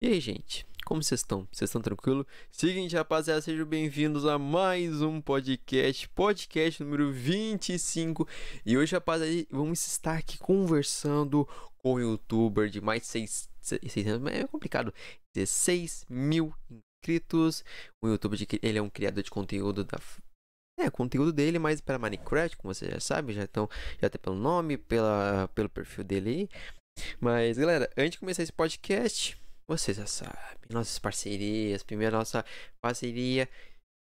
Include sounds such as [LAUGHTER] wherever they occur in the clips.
E aí, gente? Como vocês estão? Vocês estão tranquilo? Seguinte, rapaziada, sejam bem-vindos a mais um podcast, podcast número 25. E hoje, rapaziada, vamos estar aqui conversando com um youtuber de mais de 600, é complicado, 16 mil inscritos. Um youtuber, de, ele é um criador de conteúdo da é, conteúdo dele mais para Minecraft, como você já sabe, já estão já até pelo nome, pela, pelo perfil dele aí. Mas, galera, antes de começar esse podcast, você já sabe, nossas parcerias. Primeiro, nossa parceria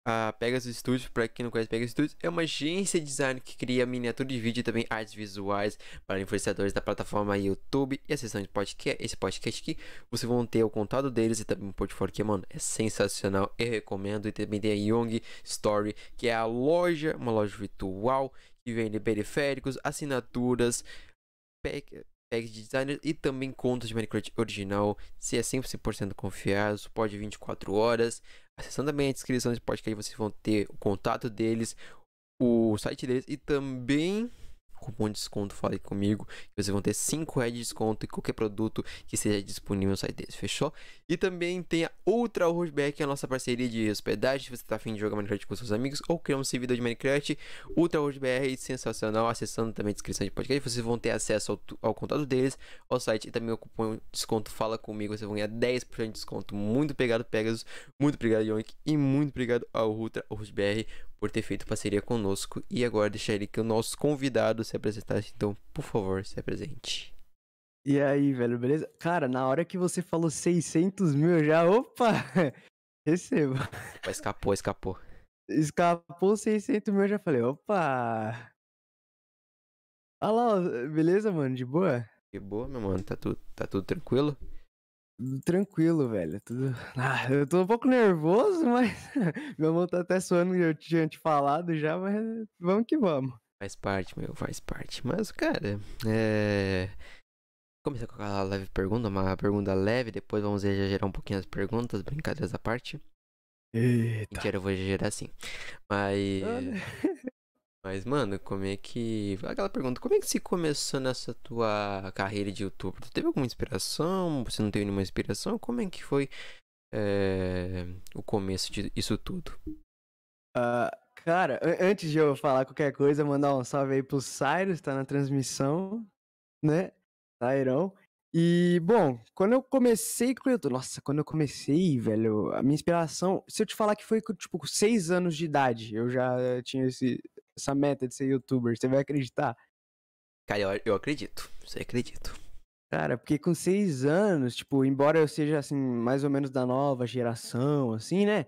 a Pegasus Studios, para quem não conhece Pegasus Studios, é uma agência de design que cria miniatura de vídeo e também artes visuais para influenciadores da plataforma YouTube e a sessão de podcast. Esse podcast aqui, vocês vão ter o contato deles e também um portfólio que, mano, é sensacional. Eu recomendo. E também tem a Young Story, que é a loja, uma loja virtual que vende periféricos, assinaturas, de designers e também contas de Minecraft original. Se é 100% confiável, suporte 24 horas. Acessando também a descrição desse podcast, vocês vão ter o contato deles, o site deles e também cupom de desconto, fale comigo. Vocês vão ter 5 reais de desconto em qualquer produto que seja disponível no site deles, fechou? E também tem a Ultra Rollback, a nossa parceria de hospedagem. Se você está afim de jogar Minecraft com seus amigos ou criar um servidor de Minecraft, Ultra Rollback sensacional. Acessando também a descrição de podcast, vocês vão ter acesso ao, ao contato deles, ao site e também o cupom de desconto Fala Comigo. Vocês vão ganhar 10% de desconto. Muito obrigado, Pegasus. Muito obrigado, Yonk. E muito obrigado ao Ultra Rollback por ter feito parceria conosco. E agora deixaria que o nosso convidado se apresentasse. Então, por favor, se apresente. E aí, velho, beleza? Cara, na hora que você falou 600 mil, já, opa, [LAUGHS] recebo. Escapou, escapou. Escapou 600 mil, eu já falei, opa. Olha lá, beleza, mano, de boa? Que boa, meu mano. Tá tudo, tá tudo tranquilo? Tudo tranquilo, velho. Tudo. Ah, eu tô um pouco nervoso, [LAUGHS] mas meu mão tá até suando, eu tinha te falado já, mas vamos que vamos. Faz parte, meu, faz parte. Mas, cara, é. Começar com aquela leve pergunta, uma pergunta leve, depois vamos exagerar um pouquinho as perguntas, brincadeiras à parte. Eita. Mentira, eu vou exagerar sim. Mas. [LAUGHS] Mas, mano, como é que. Aquela pergunta, como é que se começou nessa tua carreira de youtuber? Tu teve alguma inspiração? Você não teve nenhuma inspiração? Como é que foi é, o começo disso tudo? Ah, cara, an- antes de eu falar qualquer coisa, mandar um salve aí pro Cyrus, tá na transmissão, né? Tairão. E, bom, quando eu comecei com o YouTube, nossa, quando eu comecei, velho, a minha inspiração, se eu te falar que foi, tipo, com seis anos de idade, eu já tinha esse, essa meta de ser youtuber, você vai acreditar? Cara, eu, eu acredito. Você acredito. Cara, porque com seis anos, tipo, embora eu seja, assim, mais ou menos da nova geração, assim, né?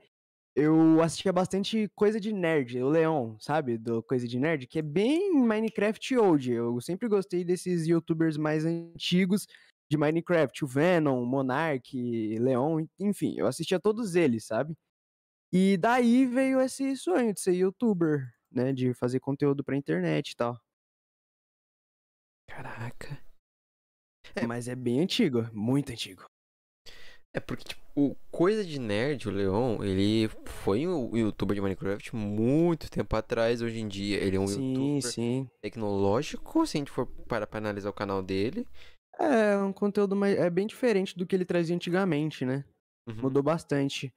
Eu assistia bastante coisa de nerd, o Leon, sabe? Do Coisa de Nerd, que é bem Minecraft old. Eu sempre gostei desses youtubers mais antigos de Minecraft, o Venom, o Monark, Leon, enfim, eu assistia todos eles, sabe? E daí veio esse sonho de ser youtuber, né? De fazer conteúdo pra internet e tal. Caraca. É. Mas é bem antigo, muito antigo. É porque, tipo, o Coisa de Nerd, o Leon, ele foi um youtuber de Minecraft muito tempo atrás. Hoje em dia, ele é um sim, youtuber sim. tecnológico, se a gente for parar pra analisar o canal dele. É um conteúdo mais, é bem diferente do que ele trazia antigamente, né? Uhum. Mudou bastante.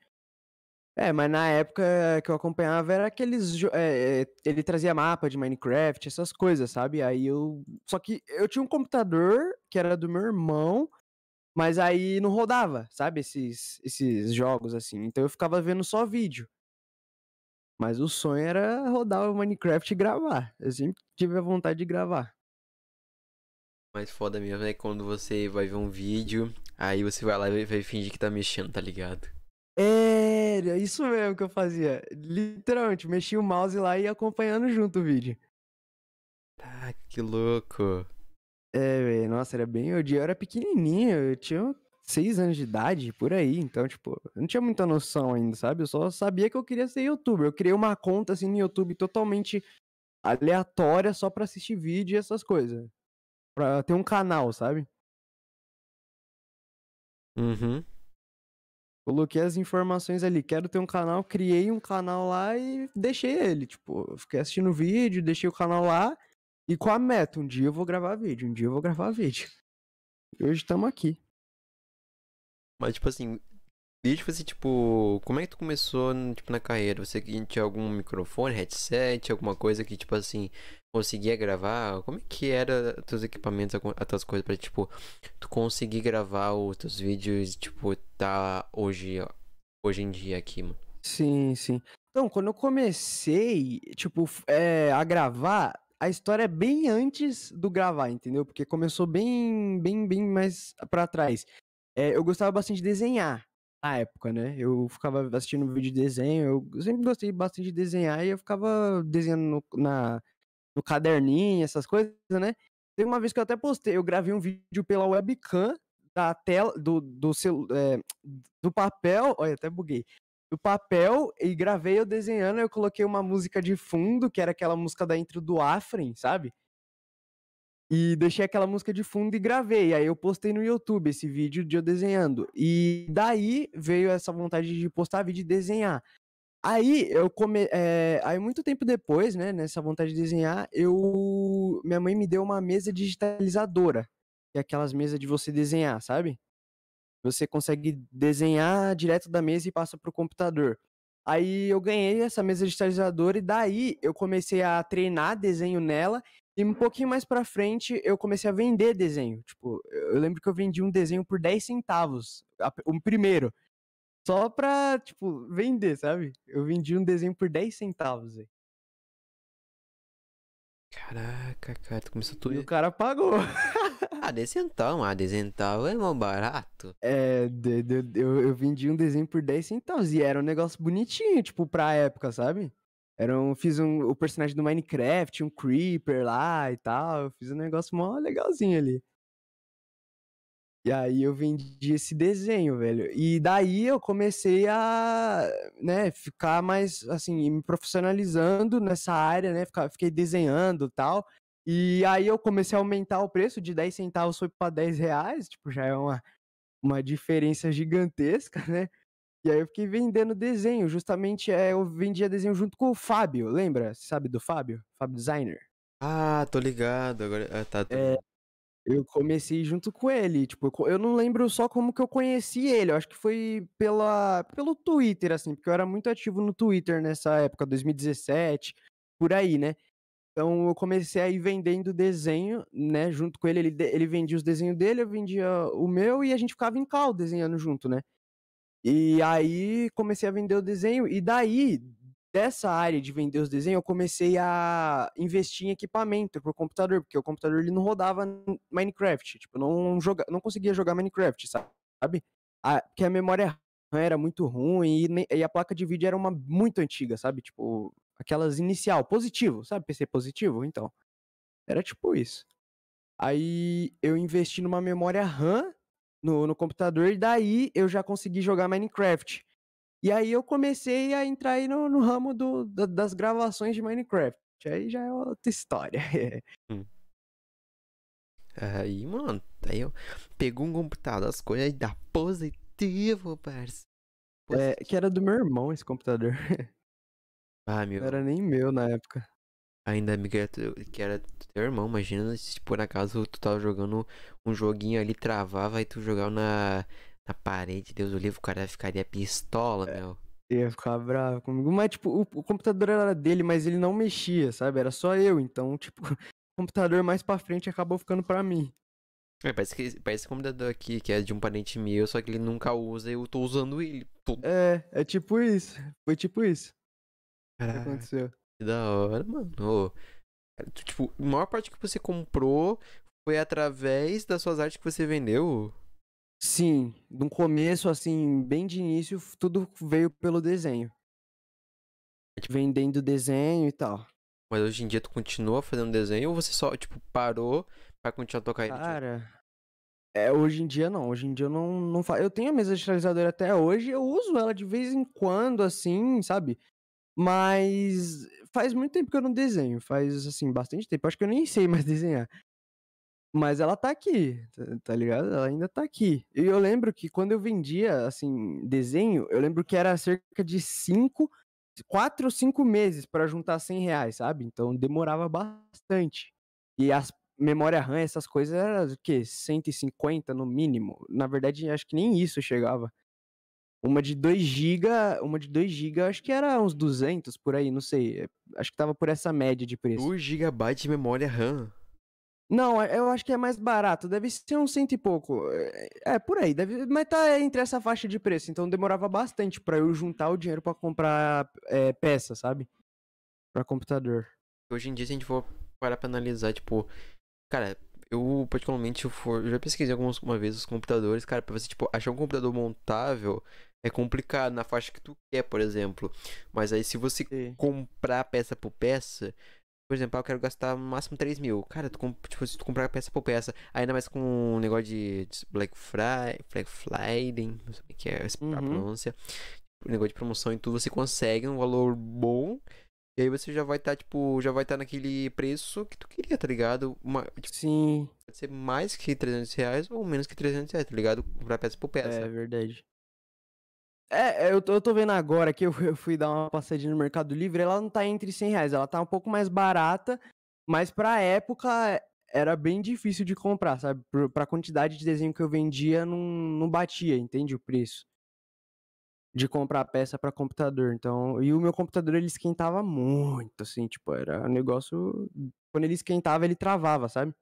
É, mas na época que eu acompanhava era aqueles. é, é, ele trazia mapa de Minecraft, essas coisas, sabe? Aí eu. Só que eu tinha um computador que era do meu irmão, mas aí não rodava, sabe? Esses, esses jogos assim. Então eu ficava vendo só vídeo. Mas o sonho era rodar o Minecraft e gravar. Eu sempre tive a vontade de gravar. mais foda mesmo é quando você vai ver um vídeo, aí você vai lá e vai fingir que tá mexendo, tá ligado? Era isso mesmo que eu fazia. Literalmente, mexia o mouse lá e ia acompanhando junto o vídeo. Tá, que louco. É, velho, nossa, era bem. Eu eu era pequenininho, eu tinha seis anos de idade, por aí. Então, tipo, eu não tinha muita noção ainda, sabe? Eu só sabia que eu queria ser youtuber. Eu criei uma conta, assim, no YouTube totalmente aleatória só pra assistir vídeo e essas coisas. Pra ter um canal, sabe? Uhum. Coloquei as informações ali, quero ter um canal, criei um canal lá e deixei ele. Tipo, fiquei assistindo vídeo, deixei o canal lá e com a meta, um dia eu vou gravar vídeo, um dia eu vou gravar [LAUGHS] vídeo. E hoje estamos aqui. Mas, tipo assim, desde você, tipo, como é que tu começou, tipo, na carreira? Você tinha algum microfone, headset, alguma coisa que, tipo assim, conseguia gravar? Como é que era teus equipamentos, as tuas coisas pra, tipo, tu conseguir gravar os teus vídeos, tipo, tá hoje, hoje em dia aqui, mano? Sim, sim. Então, quando eu comecei, tipo, é, a gravar, a história é bem antes do gravar, entendeu? Porque começou bem, bem, bem mais pra trás. É, eu gostava bastante de desenhar na época, né? Eu ficava assistindo vídeo de desenho, eu sempre gostei bastante de desenhar e eu ficava desenhando no, na, no caderninho, essas coisas, né? Teve uma vez que eu até postei, eu gravei um vídeo pela webcam da tela, do, do, celu, é, do papel, olha, até buguei do papel e gravei eu desenhando. Eu coloquei uma música de fundo, que era aquela música da intro do Afren, sabe? E deixei aquela música de fundo e gravei. Aí eu postei no YouTube esse vídeo de eu desenhando. E daí veio essa vontade de postar vídeo e desenhar. Aí eu come... é, aí muito tempo depois, né, nessa vontade de desenhar, eu minha mãe me deu uma mesa digitalizadora, que é aquelas mesas de você desenhar, sabe? Você consegue desenhar direto da mesa e passa pro computador. Aí eu ganhei essa mesa digitalizadora e daí eu comecei a treinar desenho nela e um pouquinho mais pra frente eu comecei a vender desenho. Tipo, eu lembro que eu vendi um desenho por 10 centavos, o primeiro. Só pra, tipo, vender, sabe? Eu vendi um desenho por 10 centavos. Caraca, cara, tu começou tudo. E o cara pagou. [LAUGHS] Ah, dezentão, ah, dezentão é mal barato. É, de- de- eu, eu vendi um desenho por 10 centavos e era um negócio bonitinho, tipo, pra época, sabe? Era um, fiz um, o personagem do Minecraft, um Creeper lá e tal. Eu fiz um negócio mó legalzinho ali. E aí eu vendi esse desenho, velho. E daí eu comecei a, né, ficar mais, assim, me profissionalizando nessa área, né? Fiquei desenhando e tal. E aí eu comecei a aumentar o preço de 10 centavos foi para 10 reais, tipo, já é uma, uma diferença gigantesca, [LAUGHS] né? E aí eu fiquei vendendo desenho, justamente é, eu vendia desenho junto com o Fábio, lembra? Sabe do Fábio? Fábio Designer. Ah, tô ligado. Agora, ah, tá, tô... É, eu comecei junto com ele, tipo, eu não lembro só como que eu conheci ele, eu acho que foi pela, pelo Twitter, assim, porque eu era muito ativo no Twitter nessa época, 2017, por aí, né? Então eu comecei a ir vendendo desenho, né, junto com ele, ele, ele vendia os desenhos dele, eu vendia o meu e a gente ficava em cal desenhando junto, né? E aí comecei a vender o desenho, e daí, dessa área de vender os desenhos, eu comecei a investir em equipamento pro computador, porque o computador ele não rodava Minecraft, tipo, não, joga, não conseguia jogar Minecraft, sabe? A, porque a memória era muito ruim e, e, a placa de vídeo era uma muito antiga, sabe? Tipo, aquelas inicial, positivo, sabe? PC positivo, então. Era tipo isso. Aí eu investi numa memória RAM no, no computador, e daí eu já consegui jogar Minecraft. E aí eu comecei a entrar aí no, no ramo do, da, das gravações de Minecraft. Aí já é outra história. [LAUGHS] hum. Aí, mano, aí eu pegou um computador, as coisas dá positivo, parça. É, que era do meu irmão esse computador. [LAUGHS] Ah, meu. Não era nem meu na época. Ainda me que era do teu irmão, imagina se por acaso tu tava jogando um joguinho ali, travava e tu jogava na, na parede, Deus o livro, o cara ficaria pistola, é. meu. Ia ficar bravo comigo. Mas, tipo, o, o, computador era dele, mas ele não mexia, sabe? Era só eu. Então, tipo, [LAUGHS] o computador mais pra frente acabou ficando pra mim. É, parece que parece esse computador aqui, que é de um parente meu, só que ele nunca usa e eu tô usando ele. É, é tipo isso. Foi tipo isso. Caraca. O que aconteceu? Que da hora, mano. Oh, tipo, a maior parte que você comprou foi através das suas artes que você vendeu? Sim, no começo, assim, bem de início, tudo veio pelo desenho. É, tipo... Vendendo desenho e tal. Mas hoje em dia tu continua fazendo desenho ou você só, tipo, parou pra continuar a tocar ele? Cara, é, hoje em dia não. Hoje em dia eu não, não faço. Eu tenho a mesa digitalizadora até hoje, eu uso ela de vez em quando, assim, sabe? Mas faz muito tempo que eu não desenho. Faz, assim, bastante tempo. Acho que eu nem sei [LAUGHS] mais desenhar. Mas ela tá aqui, tá, tá ligado? Ela ainda tá aqui. E eu lembro que quando eu vendia, assim, desenho, eu lembro que era cerca de 5, 4 ou 5 meses para juntar 100 reais, sabe? Então demorava bastante. E as memória RAM, essas coisas, era o quê? 150 no mínimo. Na verdade, acho que nem isso chegava. Uma de 2 GB, uma de 2 GB, acho que era uns 200 por aí, não sei. Acho que tava por essa média de preço. 2 GB de memória RAM. Não, é, eu acho que é mais barato, deve ser uns cento e pouco. É, é, por aí, deve, mas tá entre essa faixa de preço, então demorava bastante para eu juntar o dinheiro para comprar é, peça, sabe? Para computador. Hoje em dia, se a gente for parar pra analisar, tipo, cara, eu particularmente eu, for, eu já pesquisei algumas uma vez os computadores, cara, pra você, tipo, achar um computador montável é complicado na faixa que tu quer, por exemplo. Mas aí se você Sim. comprar peça por peça, por exemplo, ah, eu quero gastar no máximo 3 mil. Cara, tu, tipo, se tu comprar peça por peça, ainda mais com um negócio de Black Friday, Black Friday, não sei o que é essa uhum. pronúncia. Um negócio de promoção e tudo, você consegue um valor bom. E aí você já vai estar, tá, tipo, já vai estar tá naquele preço que tu queria, tá ligado? Uma, tipo, Sim. Pode ser mais que 300 reais ou menos que 300 reais, tá ligado? Comprar peça por peça. É verdade. É, é, eu tô, eu tô vendo agora que eu, eu, fui dar uma passadinha no Mercado Livre, ela não tá entre 100 reais, ela tá um pouco mais barata, mas pra época era bem difícil de comprar, sabe? Pra quantidade de desenho que eu vendia, não, não batia, entende? O preço de comprar peça para computador. Então, e o meu computador ele esquentava muito, assim, tipo, era um negócio. Quando ele esquentava, ele travava, sabe?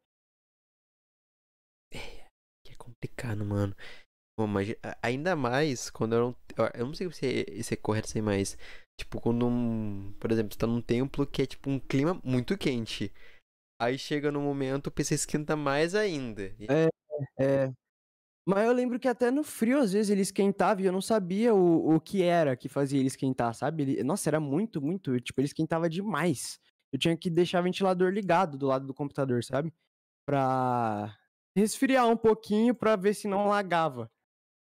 É, que é complicado, mano. Bom, mas ainda mais quando eu não. Eu não sei se é, se é correto assim, mas. Tipo, quando um. Por exemplo, você tá num templo que é tipo um clima muito quente. Aí chega no momento, o PC esquenta mais ainda. É, é. Mas eu lembro que até no frio, às vezes, ele esquentava e eu não sabia o, o que era que fazia ele esquentar, sabe? Ele, nossa, era muito, muito. Tipo, ele esquentava demais. Eu tinha que deixar o ventilador ligado do lado do computador, sabe? Pra resfriar um pouquinho pra ver se não lagava.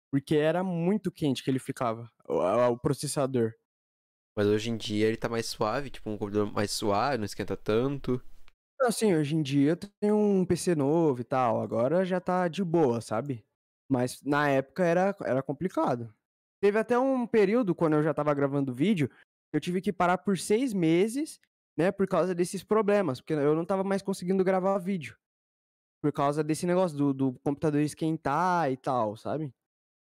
Porque era muito quente que ele ficava, o, o processador. Mas hoje em dia ele tá mais suave, tipo um computador mais suave, não esquenta tanto. Assim, hoje em dia eu tenho um PC novo e tal, agora já tá de boa, sabe? Mas na época era, era complicado. Teve até um período, quando eu já tava gravando vídeo, eu tive que parar por seis meses, né, por causa desses problemas, porque eu não tava mais conseguindo gravar vídeo. Por causa desse negócio do, do computador esquentar e tal, sabe?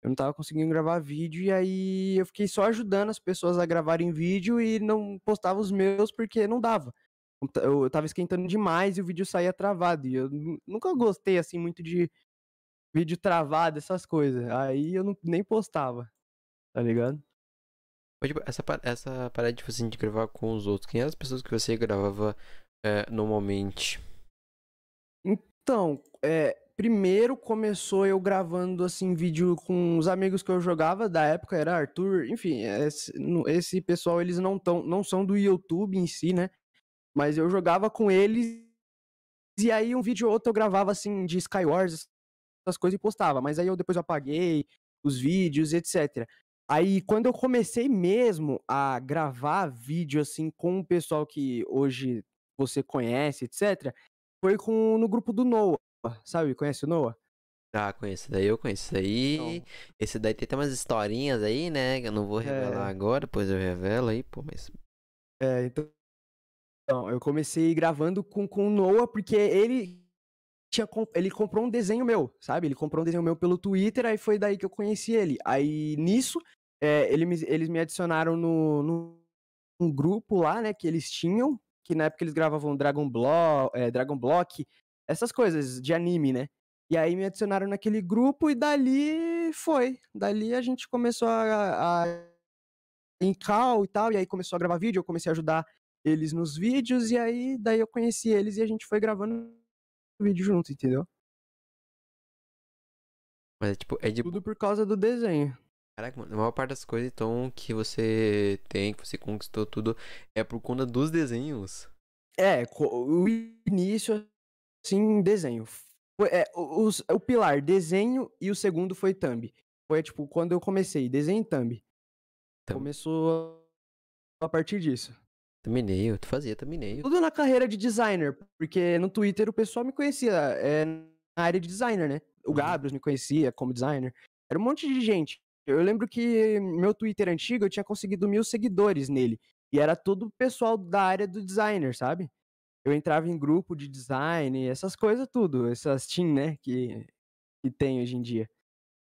Eu não tava conseguindo gravar vídeo e aí eu fiquei só ajudando as pessoas a gravarem vídeo e não postava os meus porque não dava. Eu tava esquentando demais e o vídeo saía travado. E eu nunca gostei assim muito de vídeo travado, essas coisas. Aí eu não, nem postava. Tá ligado? Tipo, essa, essa parada de, assim, de gravar com os outros, quem eram as pessoas que você gravava é, normalmente? Então, é, primeiro começou eu gravando assim vídeo com os amigos que eu jogava da época, era Arthur, enfim, esse, esse pessoal eles não tão, não são do YouTube em si, né? Mas eu jogava com eles e aí um vídeo ou outro eu gravava assim de Skywars, essas coisas e postava, mas aí eu depois apaguei os vídeos, etc. Aí quando eu comecei mesmo a gravar vídeo assim com o pessoal que hoje você conhece, etc, foi com no grupo do Noah, sabe? Conhece o Noah? Ah, conheço. Daí eu conheço. Daí, então... esse daí tem até umas historinhas aí, né? Que eu não vou revelar é... agora, depois eu revelo aí, pô, mas. É, então. Então, eu comecei gravando com, com o Noah, porque ele tinha ele comprou um desenho meu, sabe? Ele comprou um desenho meu pelo Twitter, aí foi daí que eu conheci ele. Aí nisso, é, ele me, eles me adicionaram no, no um grupo lá, né, que eles tinham, que na época eles gravavam Dragon, Blo é, Dragon Block, essas coisas de anime, né? E aí me adicionaram naquele grupo e dali foi. Dali a gente começou a, a em cal e tal, e aí começou a gravar vídeo, eu comecei a ajudar eles nos vídeos, e aí daí eu conheci eles e a gente foi gravando vídeo junto, entendeu? Mas é tipo, é de... Tudo por causa do desenho. Caraca, mano, a maior parte das coisas, então, que você tem, que você conquistou tudo, é por conta dos desenhos. É, o início, assim, desenho. Foi, é, o, o, pilar, desenho, e o segundo foi thumb. Foi, tipo, quando eu comecei, desenho e thumb. thumb. Começou a partir disso. Thumbnail, tu fazia thumbnail. Tudo na carreira de designer, porque no Twitter o pessoal me conhecia é, na área de designer, né? O uhum. Gabriel me conhecia como designer. Era um monte de gente. Eu lembro que meu Twitter antigo eu tinha conseguido mil seguidores nele. E era todo pessoal da área do designer, sabe? Eu entrava em grupo de design, essas coisas tudo, essas team, né, que, que tem hoje em dia.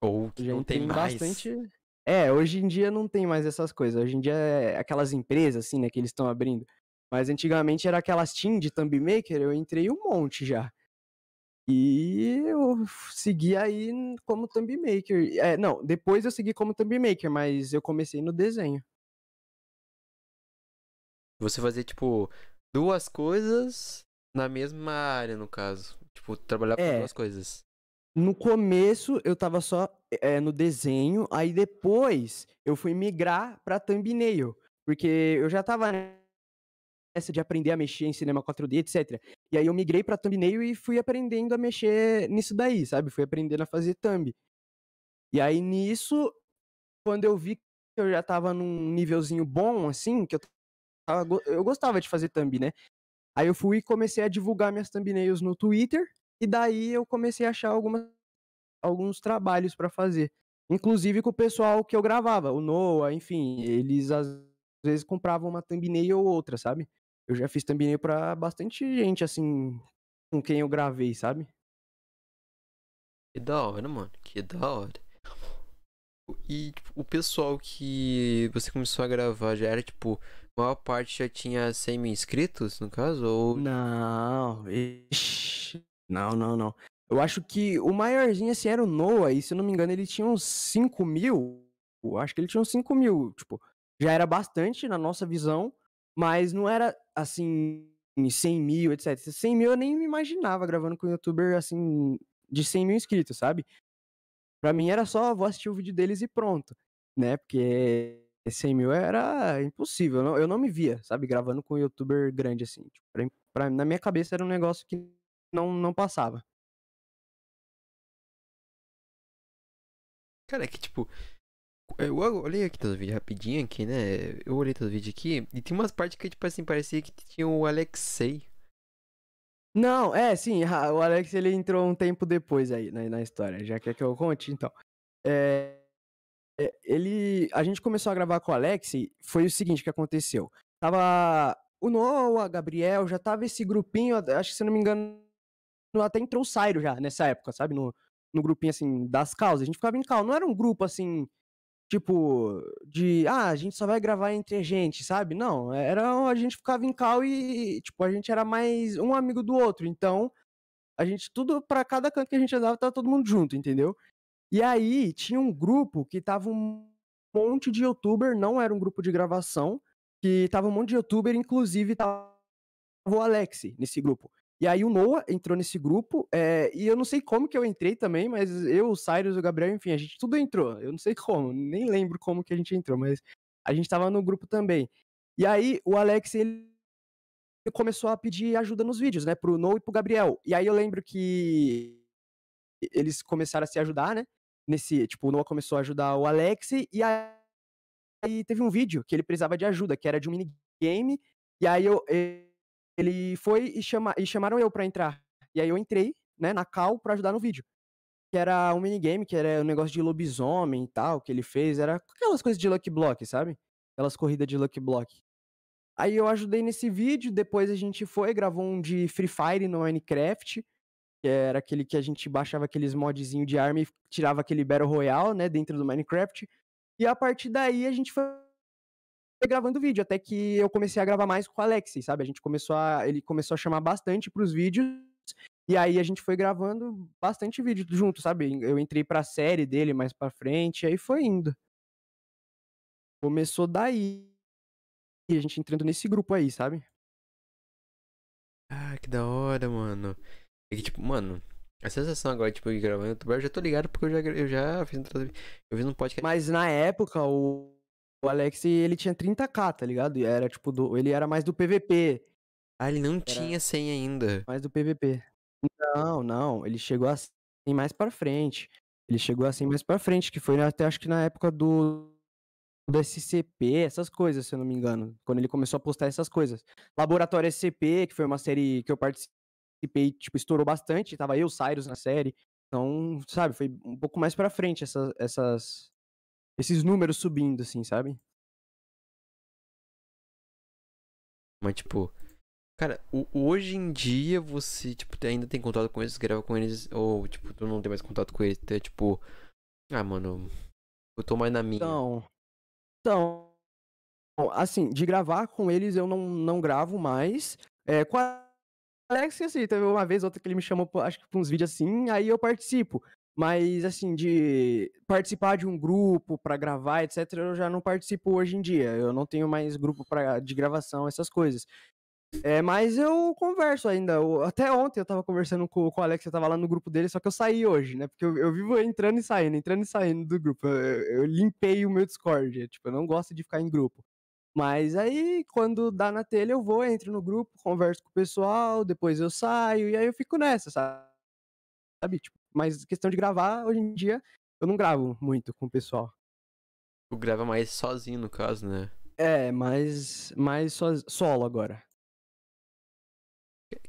Ou que não tem mais. bastante. É, hoje em dia não tem mais essas coisas. Hoje em dia é aquelas empresas, assim, né, que eles estão abrindo. Mas antigamente era aquelas team de thumb maker, eu entrei um monte já. E eu segui aí como thumb maker. É, não, depois eu segui como thumb maker, mas eu comecei no desenho. Você fazia, tipo, duas coisas na mesma área, no caso. Tipo, trabalhar com é, duas coisas. No começo eu tava só é, no desenho, aí depois eu fui migrar pra thumbnail. Porque eu já tava nessa de aprender a mexer em cinema 4D, etc. E aí eu migrei pra thumbnail e fui aprendendo a mexer nisso daí, sabe? Fui aprendendo a fazer thumb. E aí nisso, quando eu vi que eu já tava num nívelzinho bom, assim, que eu tava, eu gostava de fazer thumb, né? Aí eu fui e comecei a divulgar minhas thumbnails no Twitter, e daí eu comecei a achar algumas, alguns trabalhos para fazer. Inclusive com o pessoal que eu gravava, o Noah, enfim, eles às vezes compravam uma thumbnail ou outra, sabe? Eu já fiz thumbnail pra bastante gente, assim, com quem eu gravei, sabe? Que da hora, mano. Que da hora. E tipo, o pessoal que você começou a gravar já era, tipo, a maior parte já tinha 100 mil inscritos, no caso? Ou... Não, ixi, não, não, não. Eu acho que o maiorzinho, assim, era o Noah, e se eu não me engano, ele tinha uns 5 mil. Eu acho que ele tinha uns 5 mil, tipo, já era bastante na nossa visão, mas não era, assim, 100 mil, etc. 100 mil eu nem me imaginava gravando com um youtuber, assim, de 100 mil inscritos, sabe? Pra mim era só, vou assistir o vídeo deles e pronto, né? Porque 100 mil era impossível, eu não, eu não me via, sabe? Gravando com um youtuber grande assim. Tipo, pra, pra, na minha cabeça era um negócio que não, não passava. Cara, é que tipo. Eu olhei aqui todo o vídeo rapidinho aqui, né? Eu olhei todo o vídeo aqui e tem umas partes que, tipo assim, parecia que tinha o Alexei. Não, é, sim, [LAUGHS] o Alex ele entrou um tempo depois aí na, na história, já quer que eu conte, então. É, é, ele, a gente começou a gravar com o Alex, foi o seguinte que aconteceu. Tava o Noah, a Gabriel, já tava esse grupinho, acho que se não me engano, até entrou o Sairo já nessa época, sabe? No, no grupinho assim, das causas. A gente ficava em cal, não era um grupo assim tipo, de, ah, a gente só vai gravar entre a gente, sabe? Não, era, a gente ficava em cal e, tipo, a gente era mais um amigo do outro, então, a gente, tudo, para cada canto que a gente andava, tava todo mundo junto, entendeu? E aí, tinha um grupo que tava um monte de youtuber, não era um grupo de gravação, que tava um monte de youtuber, inclusive tava o Alex nesse grupo. E aí o Noah entrou nesse grupo, é, e eu não sei como que eu entrei também, mas eu, o Cyrus, o Gabriel, enfim, a gente tudo entrou. Eu não sei [LAUGHS] como, nem lembro como que a gente entrou, mas a gente tava no grupo também. E aí o Alex, ele começou a pedir ajuda nos vídeos, né, pro Noah e pro Gabriel. E aí eu lembro que eles começaram a se ajudar, né, nesse, tipo, o Noah começou a ajudar o Alex, e aí teve um vídeo que ele precisava de ajuda, que era de um minigame, e aí eu ele foi e, chama, e chamaram eu para entrar. E aí eu entrei, né, na cal para ajudar no vídeo. Que era um minigame, que era um negócio de lobisomem e tal, que ele fez. Era aquelas coisas de Lucky Block, sabe? Aquelas corridas de Lucky Block. Aí eu ajudei nesse vídeo, depois a gente foi, gravou um de Free Fire no Minecraft, que era aquele que a gente baixava aqueles modzinhos de arma e tirava aquele Battle Royale, né, dentro do Minecraft. E a partir daí a gente foi gravando vídeo, até que eu comecei a gravar mais com o Alex, sabe? A gente começou a. Ele começou a chamar bastante pros vídeos. E aí a gente foi gravando bastante vídeo junto, sabe? Eu entrei pra série dele mais pra frente, aí foi indo. Começou daí. E a gente entrando nesse grupo aí, sabe? Ah, que da hora, mano. É que, tipo, mano, a sensação agora, tipo, de gravar no YouTube, eu já tô ligado porque eu já, eu já fiz um, eu fiz um podcast. Mas na época, o, o Alex, ele tinha 30k, tá ligado? E era tipo, do, ele era mais do PVP. Ah, ele não era tinha 100 ainda. Mais do PVP. Não, não, ele chegou assim mais para frente. Ele chegou assim mais para frente, que foi até acho que na época do do SCP, essas coisas, se eu não me engano, quando ele começou a postar essas coisas. Laboratório SCP, que foi uma série que eu participei, tipo, estourou bastante, tava eu, Cyrus na série. Então, sabe, foi um pouco mais para frente essas, essas esses números subindo, assim, sabe? Mas, tipo, cara, o, hoje em dia você, tipo, ainda tem contato com eles, grava com eles, ou, tipo, tu não tem mais contato com eles, é tipo, ah, mano, eu tô mais na minha. Então, então, assim, de gravar com eles eu não, não gravo mais. É, com a Alex, assim, teve uma vez, outra que ele me chamou, acho que pra uns vídeos assim, aí eu participo. Mas, assim, de participar de um grupo para gravar, etc., eu já não participo hoje em dia. Eu não tenho mais grupo pra, de gravação, essas coisas. É, mas eu converso ainda. Eu, até ontem eu tava conversando com, com o Alex, eu tava lá no grupo dele, só que eu saí hoje, né? Porque eu, eu vivo entrando e saindo, entrando e saindo do grupo. Eu, eu, limpei o meu Discord. Tipo, eu não gosto de ficar em grupo. Mas aí, quando dá na telha, eu vou, entro no grupo, converso com o pessoal, depois eu saio, e aí eu fico nessa, sabe? Tipo, mas questão de gravar, hoje em dia, eu não gravo muito com o pessoal. Tu grava mais sozinho, no caso, né? É, mais, mais so, solo agora.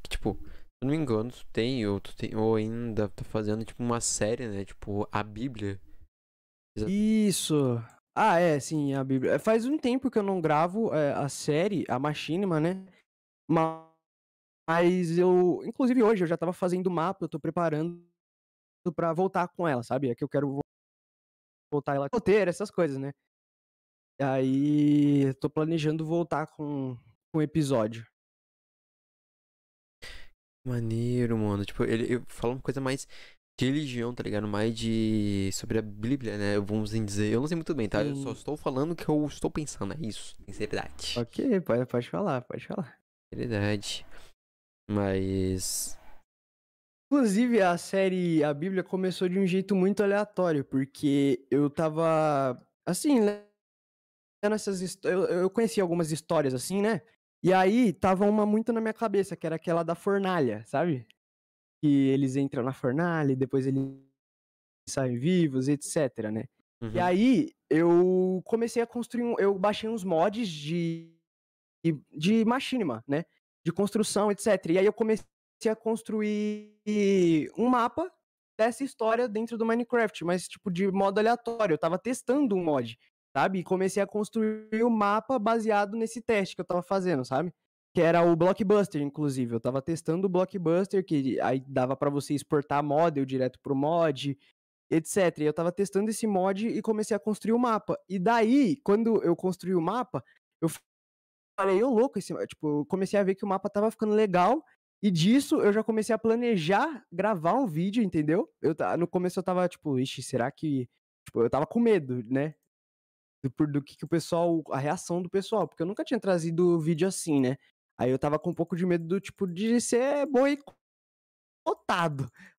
Tipo, se não me engano, tu tem, ou, tu tem, ou ainda tá fazendo, tipo, uma série, né? Tipo, a Bíblia. Isso! Ah, é, sim, a Bíblia. Faz um tempo que eu não gravo é, a série, a Machinima, né? Mas eu, inclusive hoje, eu já tava fazendo mapa, eu tô preparando para voltar com ela, sabe? É que eu quero voltar ela roteiro, essas coisas, né? E aí, tô planejando voltar com, o episódio. Maneiro, mano. Tipo, ele, ele fala uma coisa mais de religião, tá ligado? Mais de. sobre a Bíblia, né? Vamos dizer. Eu não sei muito bem, tá? Sim. Eu só estou falando o que eu estou pensando, é isso. Sinceridade. Ok, pode, pode falar, pode falar. Verdade. Mas. Inclusive, a série A Bíblia começou de um jeito muito aleatório, porque eu tava, assim, lendo essas eu, eu conheci algumas histórias assim, né? E aí tava uma muito na minha cabeça, que era aquela da fornalha, sabe? Que eles entram na fornalha e depois eles saem vivos, etc, né? Uhum. E aí eu comecei a construir, um, eu baixei uns mods de de machinima, né? De construção, etc. E aí eu comecei a construir um mapa dessa história dentro do Minecraft, mas tipo de modo aleatório. Eu tava testando um mod, sabe? E comecei a construir o um mapa baseado nesse teste que eu tava fazendo, sabe? Que era o Blockbuster, inclusive. Eu tava testando o Blockbuster, que aí dava para você exportar model direto pro mod, etc. E eu tava testando esse mod e comecei a construir o mapa. E daí, quando eu construí o mapa, eu falei, ô louco, esse, tipo, eu comecei a ver que o mapa tava ficando legal. E disso eu já comecei a planejar gravar um vídeo, entendeu? Eu, no começo eu tava tipo, ixi, será que. Tipo, eu tava com medo, né? Do, do que, que o pessoal. A reação do pessoal. Porque eu nunca tinha trazido vídeo assim, né? Aí eu tava com um pouco de medo do tipo de ser boicotado.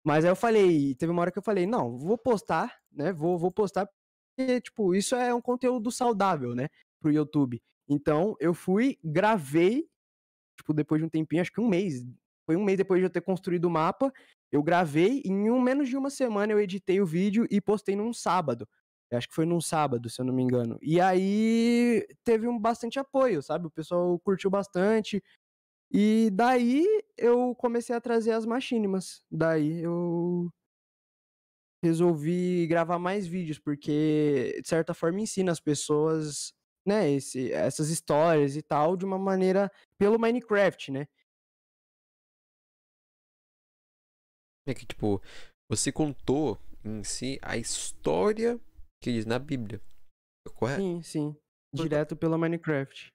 Mas aí eu falei, teve uma hora que eu falei, não, vou postar, né? Vou, vou postar, porque, tipo, isso é um conteúdo saudável, né? Pro YouTube. Então, eu fui, gravei, tipo, depois de um tempinho, acho que um mês. Foi um mês depois de eu ter construído o mapa. Eu gravei, e em um, menos de uma semana eu editei o vídeo e postei num sábado. Eu acho que foi num sábado, se eu não me engano. E aí teve um bastante apoio, sabe? O pessoal curtiu bastante. E daí eu comecei a trazer as machinimas. Daí eu resolvi gravar mais vídeos, porque de certa forma ensina as pessoas né, esse, essas histórias e tal, de uma maneira pelo Minecraft, né? É que, tipo, você contou em si a história que diz na Bíblia. Correto? Sim, sim. Direto pelo Minecraft.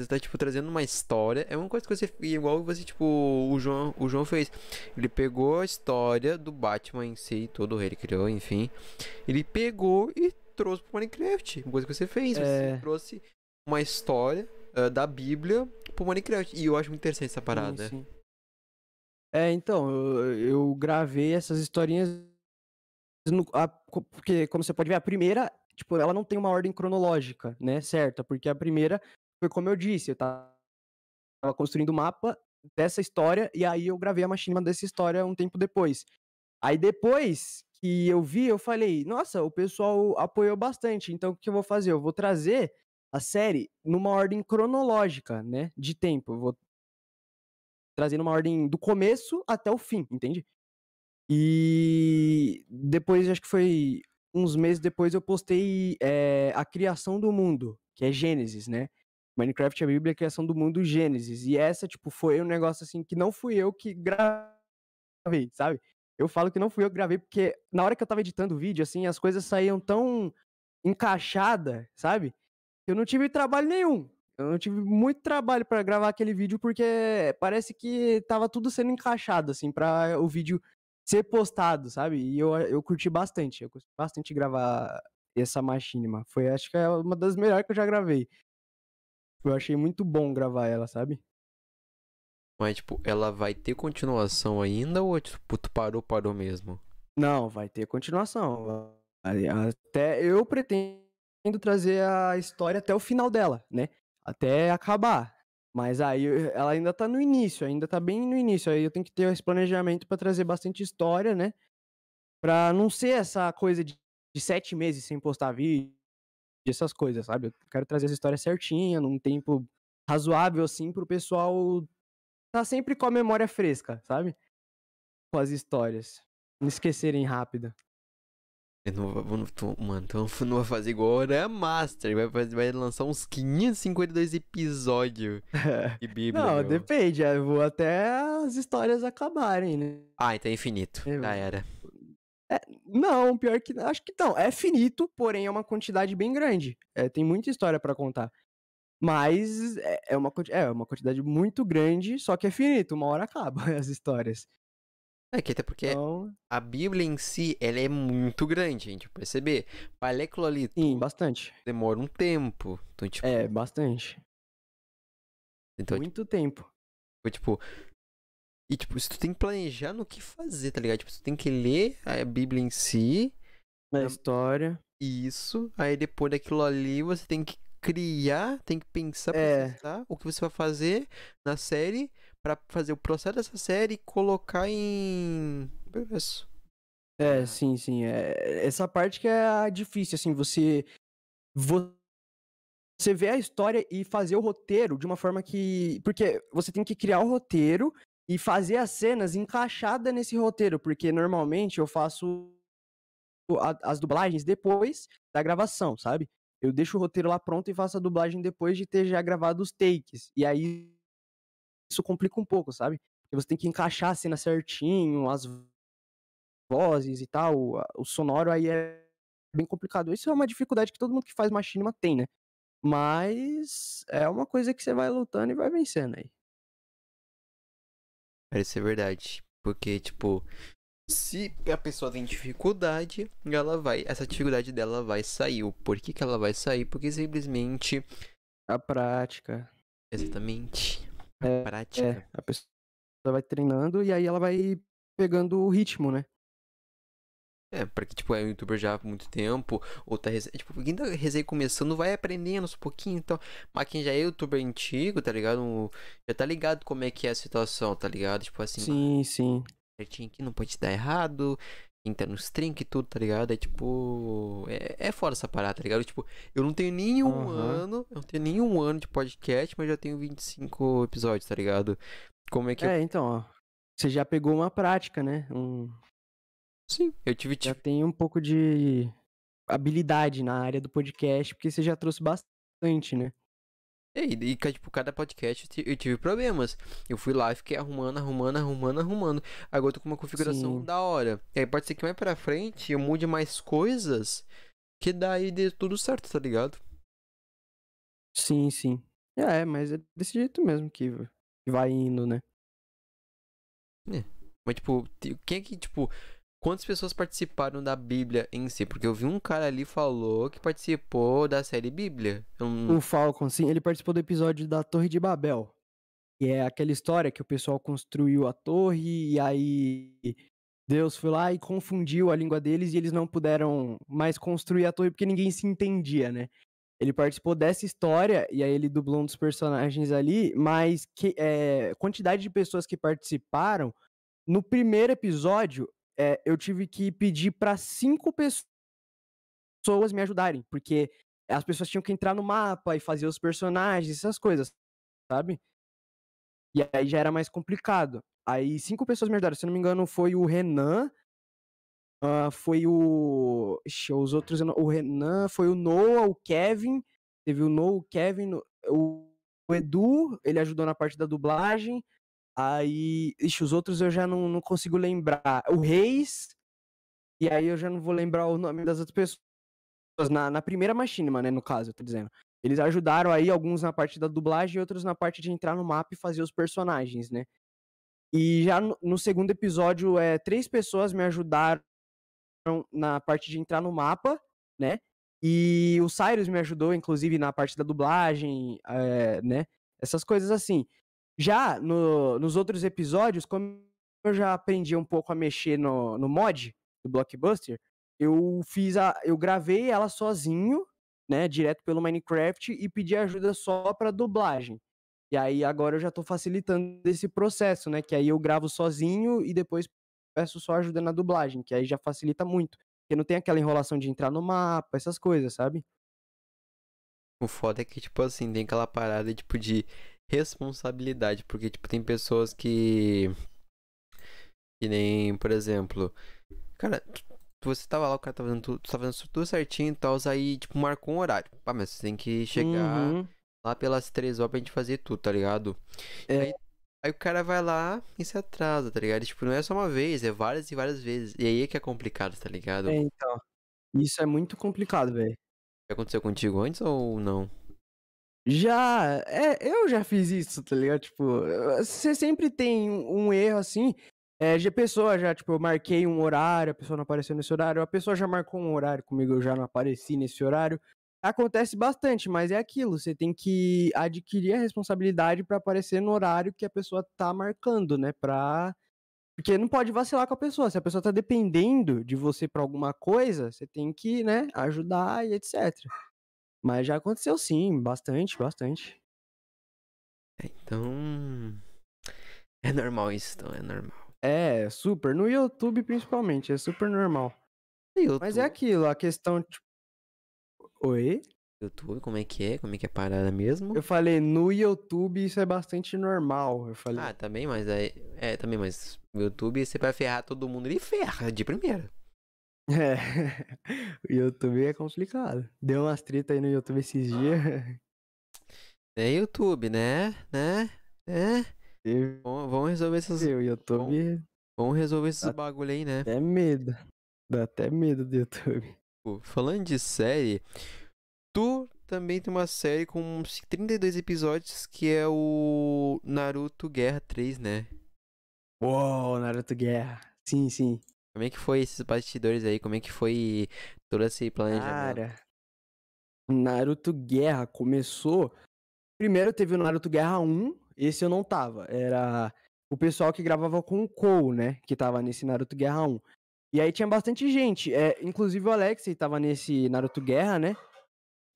Você tá, tipo, trazendo uma história. É uma coisa que você. Igual você, tipo, o João, o João fez. Ele pegou a história do Batman em si, todo ele criou, enfim. Ele pegou e trouxe pro Minecraft. Uma coisa que você fez. É... Você trouxe uma história uh, da Bíblia pro Minecraft. E eu acho muito interessante essa parada. Sim, sim. É, então, eu, eu, gravei essas historinhas. No, a, porque, como você pode ver, a primeira, tipo, ela não tem uma ordem cronológica, né? Certa. Porque a primeira foi como eu disse, eu tava construindo o mapa dessa história e aí eu gravei a machinima dessa história um tempo depois. Aí depois que eu vi, eu falei, nossa, o pessoal apoiou bastante, então o que eu vou fazer? Eu vou trazer a série numa ordem cronológica, né, de tempo. Eu vou trazer numa ordem do começo até o fim, entende? E depois, acho que foi uns meses depois, eu postei é, a criação do mundo, que é Gênesis, né? Minecraft é a Bíblia, a criação do mundo Gênesis. E essa, tipo, foi um negócio assim que não fui eu que gravei, sabe? Eu falo que não fui eu que gravei, porque na hora que eu tava editando o vídeo, assim, as coisas saíam tão encaixadas, sabe? Eu não tive trabalho nenhum. Eu tive muito trabalho para gravar aquele vídeo, porque parece que tava tudo sendo encaixado, assim, para o vídeo ser postado, sabe? E eu, eu curti bastante. Eu curti bastante gravar essa machinima. Foi, acho que é uma das melhores que eu já gravei. Eu achei muito bom gravar ela, sabe? Mas, tipo, ela vai ter continuação ainda ou, tipo, tu parou, parou mesmo? Não, vai ter continuação. Até eu pretendo trazer a história até o final dela, né? Até acabar. Mas aí ela ainda tá no início, ainda tá bem no início. Aí eu tenho que ter esse planejamento para trazer bastante história, né? Pra não ser essa coisa de, de sete meses sem postar vídeo, essas coisas, sabe? Eu quero trazer essa história certinha, num tempo razoável, assim, pro pessoal tá sempre com a memória fresca, sabe? Com as histórias. Não esquecerem rápido. Eu não, vou, mano, então [LAUGHS] não vai fazer igual a Master. Vai, fazer, vai lançar uns 552 episódios de [LAUGHS] Bíblia. não, meu. depende. Eu vou até as histórias acabarem, né? Ah, então é infinito. É, Já era. É, não, pior que. Acho que não. É finito, porém é uma quantidade bem grande. É, tem muita história para contar. Mas é, é uma, é uma quantidade muito grande, só que é finito. Uma hora acaba [LAUGHS] as histórias. É que até porque então... a Bíblia em si, ela é muito grande, a gente perceber. Para ler aquilo ali, Sim, bastante. demora um tempo. Então, tipo... É, bastante. Então, muito tipo... tempo. Tipo, e, tipo, se tu tem que planejar no que fazer, tá ligado? Tipo, tu tem que ler a Bíblia em si. A história. Isso. Aí depois daquilo ali, você tem que criar, tem que pensar, é. pensar o que você vai fazer na série para fazer o processo dessa série e colocar em progresso. É, sim, sim. É, essa parte que é difícil, assim, você. Você vê a história e fazer o roteiro de uma forma que. Porque você tem que criar o roteiro e fazer as cenas encaixadas nesse roteiro, porque normalmente eu faço as dublagens depois da gravação, sabe? Eu deixo o roteiro lá pronto e faço a dublagem depois de ter já gravado os takes. E aí isso complica um pouco, sabe? Porque você tem que encaixar a cena certinho, as vozes e tal, o sonoro aí é bem complicado. Isso é uma dificuldade que todo mundo que faz machinima tem, né? Mas é uma coisa que você vai lutando e vai vencendo aí. Parece ser verdade. Porque, tipo, se a pessoa tem dificuldade, ela vai. Essa dificuldade dela vai sair. O porquê que ela vai sair? Porque simplesmente. A prática. Exatamente. É, prática. É, a pessoa vai treinando e aí ela vai pegando o ritmo, né? É, porque, tipo, é um youtuber já há muito tempo, ou tá, tipo, quem tá recém começando vai aprendendo aos pouquinhos, então, mas quem já é youtuber antigo, tá ligado? Já tá ligado como é que é a situação, tá ligado? Tipo assim, sim, sim. certinho aqui, não pode dar errado, entra nos trinks e tudo, tá ligado? É tipo, é, é fora essa parada, tá ligado? Tipo, eu não tenho nenhum uhum. ano, eu não tenho nenhum ano de podcast, mas já tenho 25 episódios, tá ligado? Como é que É, eu... então, ó, você já pegou uma prática, né? Um Sim, eu tive. Já tem um pouco de habilidade na área do podcast, porque você já trouxe bastante, né? É, e, e tipo, cada podcast eu tive problemas. Eu fui lá e fiquei arrumando, arrumando, arrumando, arrumando. Agora eu tô com uma configuração Sim. da hora. E aí pode ser que mais pra frente eu mude mais coisas que daí dê tudo certo, tá ligado? Sim, sim. É, mas é desse jeito mesmo que vai indo, né? É. Mas, tipo, quem é que, tipo, Quantas pessoas participaram da Bíblia em si? Porque eu vi um cara ali falou que participou da série Bíblia. Um... O Falcon, sim, ele participou do episódio da Torre de Babel. Que é aquela história que o pessoal construiu a torre e aí Deus foi lá e confundiu a língua deles e eles não puderam mais construir a torre porque ninguém se entendia, né? Ele participou dessa história e aí ele dublou um dos personagens ali, mas que é, quantidade de pessoas que participaram no primeiro episódio é, eu tive que pedir para cinco pessoas me ajudarem, porque as pessoas tinham que entrar no mapa e fazer os personagens, essas coisas, sabe? E aí já era mais complicado. Aí cinco pessoas me ajudaram, se não me engano, foi o Renan, uh, foi o. Ixi, os outros. O Renan, foi o Noah, o Kevin. Teve o Noah, o Kevin, o, o Edu, ele ajudou na parte da dublagem. Aí, ixi, os outros eu já não, não consigo lembrar. O Reis, e aí eu já não vou lembrar o nome das outras pessoas. Na, na primeira machinima, né, no caso, eu tô dizendo. Eles ajudaram aí, alguns na parte da dublagem e outros na parte de entrar no mapa e fazer os personagens, né? E já no, no segundo episódio, é, três pessoas me ajudaram na parte de entrar no mapa, né? E o Cyrus me ajudou, inclusive, na parte da dublagem, é, né? Essas coisas assim. Já no, nos outros episódios, como eu já aprendi um pouco a mexer no, no mod do Blockbuster, eu fiz a. Eu gravei ela sozinho, né? Direto pelo Minecraft e pedi ajuda só para dublagem. E aí agora eu já tô facilitando esse processo, né? Que aí eu gravo sozinho e depois peço só ajuda na dublagem, que aí já facilita muito. Porque não tem aquela enrolação de entrar no mapa, essas coisas, sabe? O foda é que, tipo assim, tem aquela parada, tipo, de responsabilidade, porque tipo tem pessoas que que nem, por exemplo, cara, você tava lá, o cara tava fazendo tudo, tava fazendo tudo certinho e tal, aí tipo marcou um horário. Pá, mas você tem que chegar uhum. lá pelas três horas pra gente fazer tudo, tá ligado? É. Aí, aí, o cara vai lá e se atrasa, tá ligado? E, tipo, não é só uma vez, é várias e várias vezes. E aí é que é complicado, tá ligado? É, então. Isso é muito complicado, velho. Aconteceu contigo antes ou não? Já, é, eu já fiz isso, tá ligado? Tipo, você sempre tem um erro assim. É, de pessoa já, tipo, eu marquei um horário, a pessoa não apareceu nesse horário, a pessoa já marcou um horário comigo, eu já não apareci nesse horário. Acontece bastante, mas é aquilo, você tem que adquirir a responsabilidade para aparecer no horário que a pessoa tá marcando, né? Pra... Porque não pode vacilar com a pessoa. Se a pessoa tá dependendo de você para alguma coisa, você tem que, né, ajudar e etc. Mas já aconteceu sim, bastante, bastante. É, então. É normal isso, então, é normal. É, super. No YouTube, principalmente, é super normal. YouTube, Mas é aquilo, a questão. Tipo... Oi? YouTube, como é que é? Como é que é a parada mesmo? Eu falei, no YouTube isso é bastante normal. Eu falei. Ah, também, mas é, é também, mas no YouTube você vai ferrar todo mundo, ele ferra de primeira. É. o [LAUGHS] YouTube é complicado. Deu umas treta aí no YouTube esses dias. É YouTube, né? Né? É? Teve- Vamos resolver essas. O YouTube Vamos resolver esses Dá- bagulho aí, né? até medo. Dá até medo do YouTube. Pô, Falando de série, tu também tem uma série com uns 32 episódios que é o Naruto Guerra 3, né? Uou, Naruto Guerra. Sim, sim. Como é que foi esses bastidores aí? Como é que foi todo esse planejamento? Cara, Naruto Guerra começou. Primeiro teve o Naruto Guerra 1, esse eu não tava. Era o pessoal que gravava com o Kou, né? Que tava nesse Naruto Guerra 1. E aí tinha bastante gente. É, inclusive o Alexei tava nesse Naruto Guerra, né?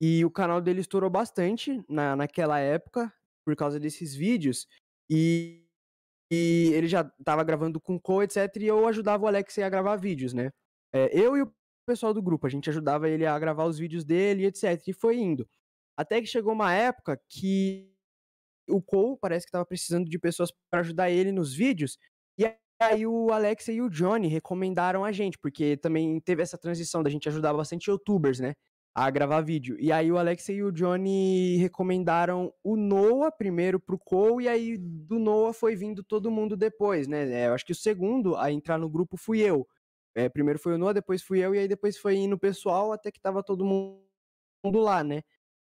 E o canal dele estourou bastante na, naquela época, por causa desses vídeos. E, e ele já tava gravando com o Kou, etc. E eu ajudava o Alexei a gravar vídeos, né? É, eu e o pessoal do grupo, a gente ajudava ele a gravar os vídeos dele, etc. E foi indo. Até que chegou uma época que o Cole parece que estava precisando de pessoas para ajudar ele nos vídeos. E aí o Alex e o Johnny recomendaram a gente, porque também teve essa transição da gente ajudar bastante youtubers, né? A gravar vídeo. E aí o Alex e o Johnny recomendaram o Noah primeiro pro Cole, e aí do Noah foi vindo todo mundo depois, né? É, eu acho que o segundo a entrar no grupo fui eu. É, primeiro foi o Noah, depois fui eu, e aí depois foi indo o pessoal, até que tava todo mundo lá, né?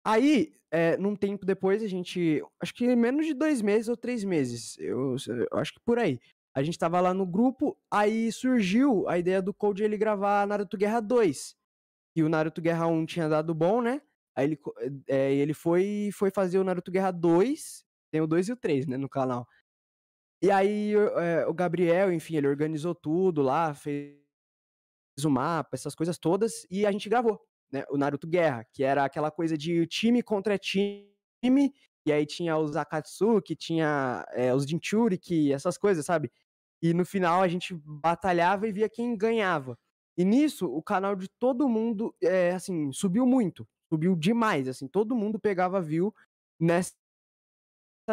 Aí, é, num tempo depois, a gente. Acho que menos de dois meses ou três meses. Eu, eu acho que por aí. A gente tava lá no grupo, aí surgiu a ideia do Code ele gravar Naruto Guerra 2. E o Naruto Guerra 1 tinha dado bom, né? Aí ele, é, ele foi, foi fazer o Naruto Guerra 2. Tem o 2 e o 3, né, no canal. E aí é, o Gabriel, enfim, ele organizou tudo lá, fez o mapa, essas coisas todas, e a gente gravou né, o Naruto Guerra, que era aquela coisa de time contra time, e aí tinha os Akatsuki, tinha é, os Jinchuriki, essas coisas, sabe? E no final a gente batalhava e via quem ganhava. E nisso, o canal de todo mundo, é, assim, subiu muito, subiu demais, assim, todo mundo pegava view nessa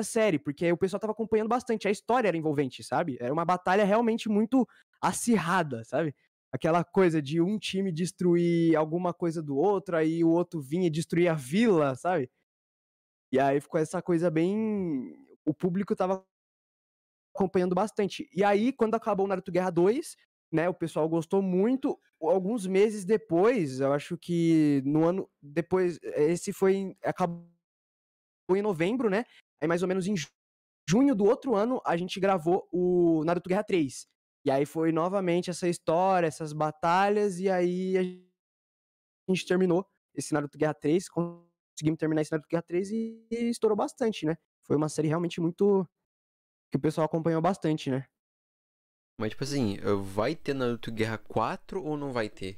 série, porque o pessoal tava acompanhando bastante, a história era envolvente, sabe? Era uma batalha realmente muito acirrada, sabe? aquela coisa de um time destruir alguma coisa do outro, aí o outro vinha destruir a vila, sabe? E aí ficou essa coisa bem. O público tava acompanhando bastante. E aí, quando acabou o Naruto Guerra 2, né, o pessoal gostou muito. Alguns meses depois, eu acho que no ano depois, esse foi acabou em novembro, né? Aí mais ou menos em ju- junho do outro ano a gente gravou o Naruto Guerra 3. E aí foi novamente essa história, essas batalhas, e aí a gente terminou esse Naruto Guerra 3, conseguimos terminar esse Naruto Guerra 3 e, e estourou bastante, né? Foi uma série realmente muito. que o pessoal acompanhou bastante, né? Mas, tipo assim, vai ter Naruto Guerra 4 ou não vai ter?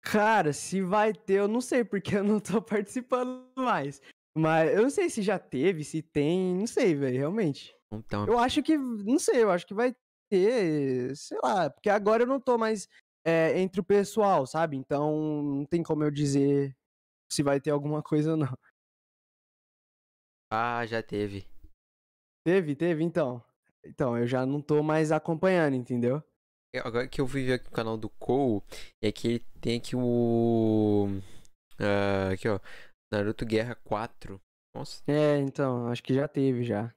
Cara, se vai ter, eu não sei, porque eu não tô participando mais. Mas eu não sei se já teve, se tem, não sei, velho, realmente. Então, Eu acho que, não sei, eu acho que vai ter, sei lá, porque agora eu não tô mais é, entre o pessoal, sabe? Então não tem como eu dizer se vai ter alguma coisa ou não. ah, já teve. Teve, teve, então. Então, eu já não tô mais acompanhando, entendeu? É, Agora que eu ver aqui o canal do Cole, é que ele tem aqui o. ah, aqui, ó. Naruto Guerra 4. Nossa. É, então, acho que já teve já.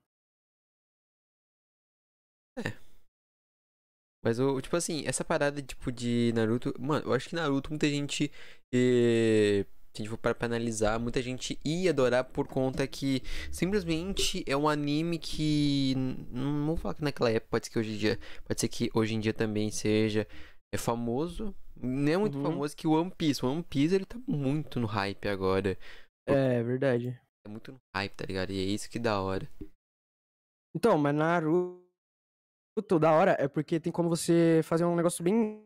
Mas o, tipo assim, essa parada tipo de Naruto. Mano, eu acho que Naruto muita gente. eh, se a gente for parar pra analisar, muita gente ia adorar por conta que simplesmente é um anime que. Não vou falar que naquela época, pode ser que hoje em dia. Pode ser que hoje em dia também seja. É famoso. Não é muito Uhum. famoso que o One Piece. O One Piece ele tá muito no hype agora. É, verdade. É muito no hype, tá ligado? E é isso que da hora. Então, mas Naruto, da hora, é porque tem como você fazer um negócio bem,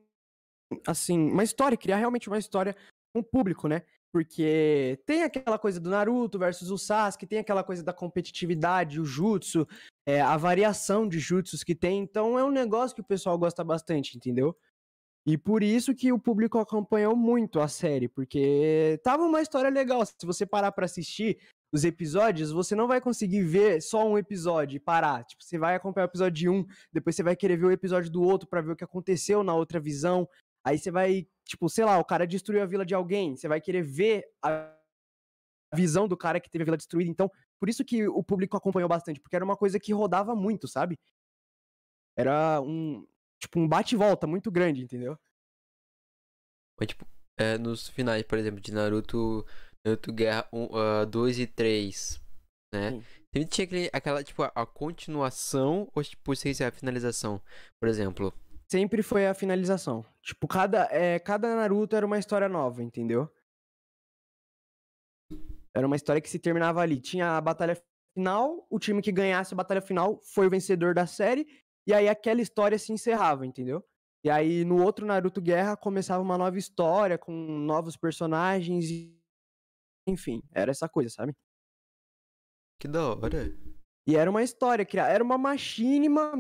assim, uma história, criar realmente uma história com o público, né? Porque tem aquela coisa do Naruto versus o Sasuke, tem aquela coisa da competitividade, o jutsu, é, a variação de jutsus que tem. Então é um negócio que o pessoal gosta bastante, entendeu? E por isso que o público acompanhou muito a série, porque tava uma história legal. Se você parar para assistir os episódios, você não vai conseguir ver só um episódio e parar. Tipo, você vai acompanhar o episódio de um, depois você vai querer ver o episódio do outro para ver o que aconteceu na outra visão. Aí você vai, tipo, sei lá, o cara destruiu a vila de alguém, você vai querer ver a visão do cara que teve a vila destruída. Então, por isso que o público acompanhou bastante, porque era uma coisa que rodava muito, sabe? Era um, tipo, um bate-volta muito grande, entendeu? Mas, tipo, é, nos finais, por exemplo, de Naruto, Naruto Guerra 2 uh, e 3, né? Sim. Sempre tinha aquele, aquela, tipo, a, a continuação ou, tipo, sem ser a finalização. Por exemplo. Sempre foi a finalização. Tipo, cada, é, cada Naruto era uma história nova, entendeu? Era uma história que se terminava ali. Tinha a batalha final, o time que ganhasse a batalha final foi o vencedor da série, e aí aquela história se encerrava, entendeu? E aí no outro Naruto Guerra começava uma nova história com novos personagens enfim, era essa coisa, sabe? Que da hora. E era uma história, era uma machinima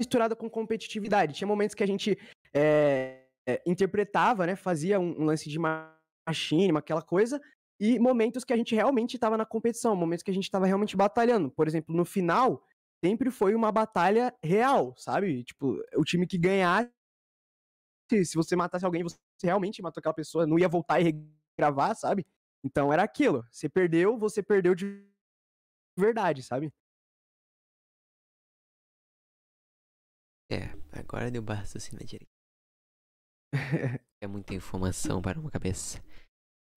misturada com competitividade. Tinha momentos que a gente é, interpretava, né? Fazia um, um lance de machinima, aquela coisa, e momentos que a gente realmente estava na competição, momentos que a gente estava realmente batalhando. Por exemplo, no final, sempre foi uma batalha real, sabe? Tipo, o time que ganhasse, se você matasse alguém, você realmente matou aquela pessoa, não ia voltar e regravar, sabe? Então era aquilo. Você perdeu, você perdeu de verdade, sabe? Agora deu assim na direita. [LAUGHS] é muita informação para uma cabeça.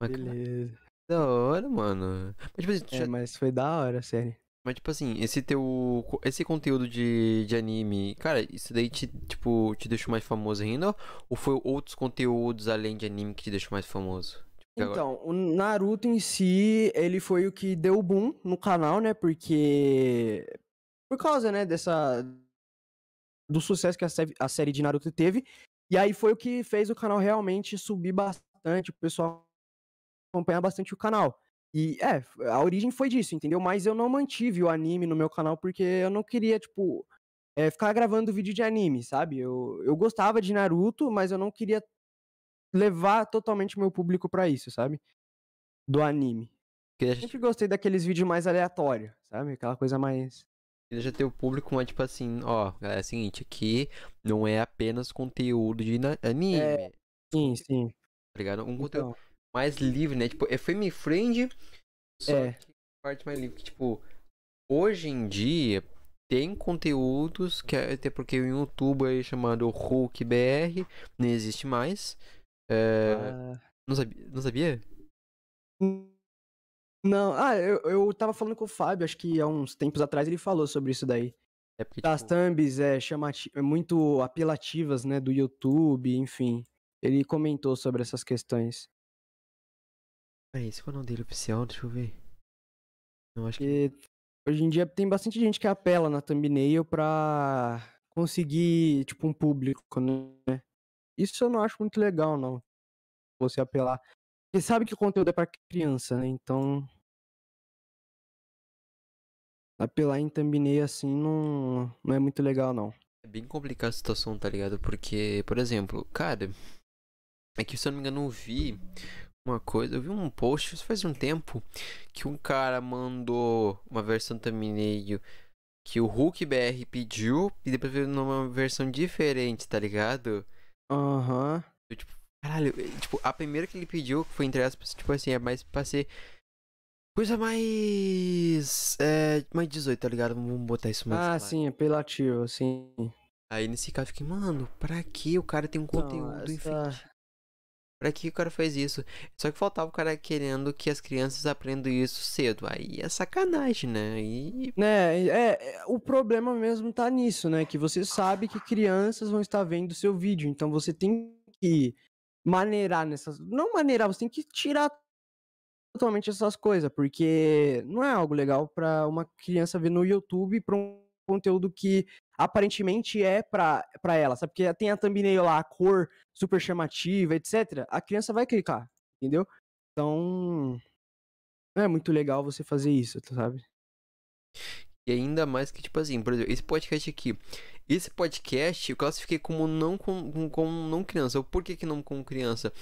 Mas, Beleza. Da hora, mano. Mas, tipo, assim, é, já... mas foi da hora, sério. Mas, tipo assim, esse teu. Esse conteúdo de, de anime, cara, isso daí te, tipo, te deixou mais famoso ainda? Ou foi outros conteúdos além de anime que te deixou mais famoso? Tipo, então, agora... o Naruto em si, ele foi o que deu o boom no canal, né? Porque. Por causa, né, dessa. Do sucesso que a, a série de Naruto teve. E aí foi o que fez o canal realmente subir bastante, o pessoal acompanhar bastante o canal. E é, a origem foi disso, entendeu? Mas eu não mantive o anime no meu canal porque eu não queria, tipo, é, ficar gravando vídeo de anime, sabe? Eu, eu gostava de Naruto, mas eu não queria levar totalmente meu público para isso, sabe? Do anime. Eu sempre gostei daqueles vídeos mais aleatórios, sabe? Aquela coisa mais. Ele já tem o público mais tipo assim, ó, é o seguinte, aqui não é apenas conteúdo de anime. É, sim, sim. Tá ligado? Um então... conteúdo mais livre, né? Tipo, é family friend, só é. que parte mais livre. Tipo, hoje em dia tem conteúdos que é, até porque o YouTube é chamado Hulk BR, nem existe mais. É... Ah. Não sabia? Não sabia? Não, ah, eu, eu tava falando com o Fábio, acho que há uns tempos atrás ele falou sobre isso daí. É porque, As tipo... thumbs é, chamati... é muito apelativas, né, do YouTube, enfim. Ele comentou sobre essas questões. Peraí, esse foi o nome dele oficial? Deixa eu ver. Eu acho que... Hoje em dia tem bastante gente que apela na thumbnail pra conseguir, tipo, um público, né? Isso eu não acho muito legal, não. Você apelar. Você sabe que o conteúdo é pra criança, né? Então. Apelar em thumbnail assim não, não é muito legal, não. É bem complicada a situação, tá ligado? Porque, por exemplo, cara. É que se eu não me engano, eu vi uma coisa. Eu vi um post faz um tempo que um cara mandou uma versão thumbnail que o Hulk BR pediu e depois veio numa versão diferente, tá ligado? Aham. Uhum. Tipo, caralho, tipo, a primeira que ele pediu foi entre aspas, tipo assim, é mais pra ser coisa mais. É, mais 18, tá ligado? Vamos botar isso mais. Ah, claro. sim, apelativo, sim. Aí nesse caso eu fiquei, mano, pra que o cara tem um então, conteúdo essa... Pra que o cara faz isso? Só que faltava o cara querendo que as crianças aprendam isso cedo. Aí é sacanagem, né? E... Né, é, é, o problema mesmo tá nisso, né? Que você sabe que crianças vão estar vendo seu vídeo. Então você tem que maneirar nessas. Não maneirar, você tem que tirar totalmente essas coisas. Porque não é algo legal para uma criança ver no YouTube pra um conteúdo que aparentemente é pra, pra ela, sabe? Porque tem a thumbnail lá, a cor super chamativa, etc. A criança vai clicar, entendeu? Então, não é muito legal você fazer isso, sabe? E ainda mais que, tipo assim, por exemplo, esse podcast aqui. Esse podcast eu classifiquei como não com, como não criança. Por que, que não com criança?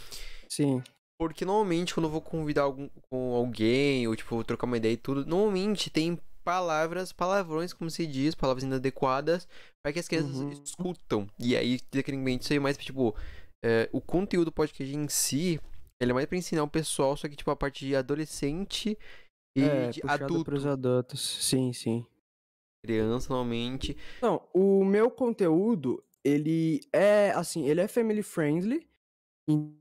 Sim. Porque normalmente quando eu vou convidar algum, com alguém, ou tipo, vou trocar uma ideia e tudo, normalmente tem palavras, palavrões, como se diz, palavras inadequadas, para que as crianças Uhum. escutam. E aí, tecnicamente, isso aí é mais, tipo, é, o conteúdo do podcast em si, ele é mais pra ensinar o pessoal, só que, tipo, a parte de adolescente e é, de adulto. pros adultos. Sim, sim. Criança, normalmente. Não, o meu conteúdo, ele é assim, ele é family friendly. Então,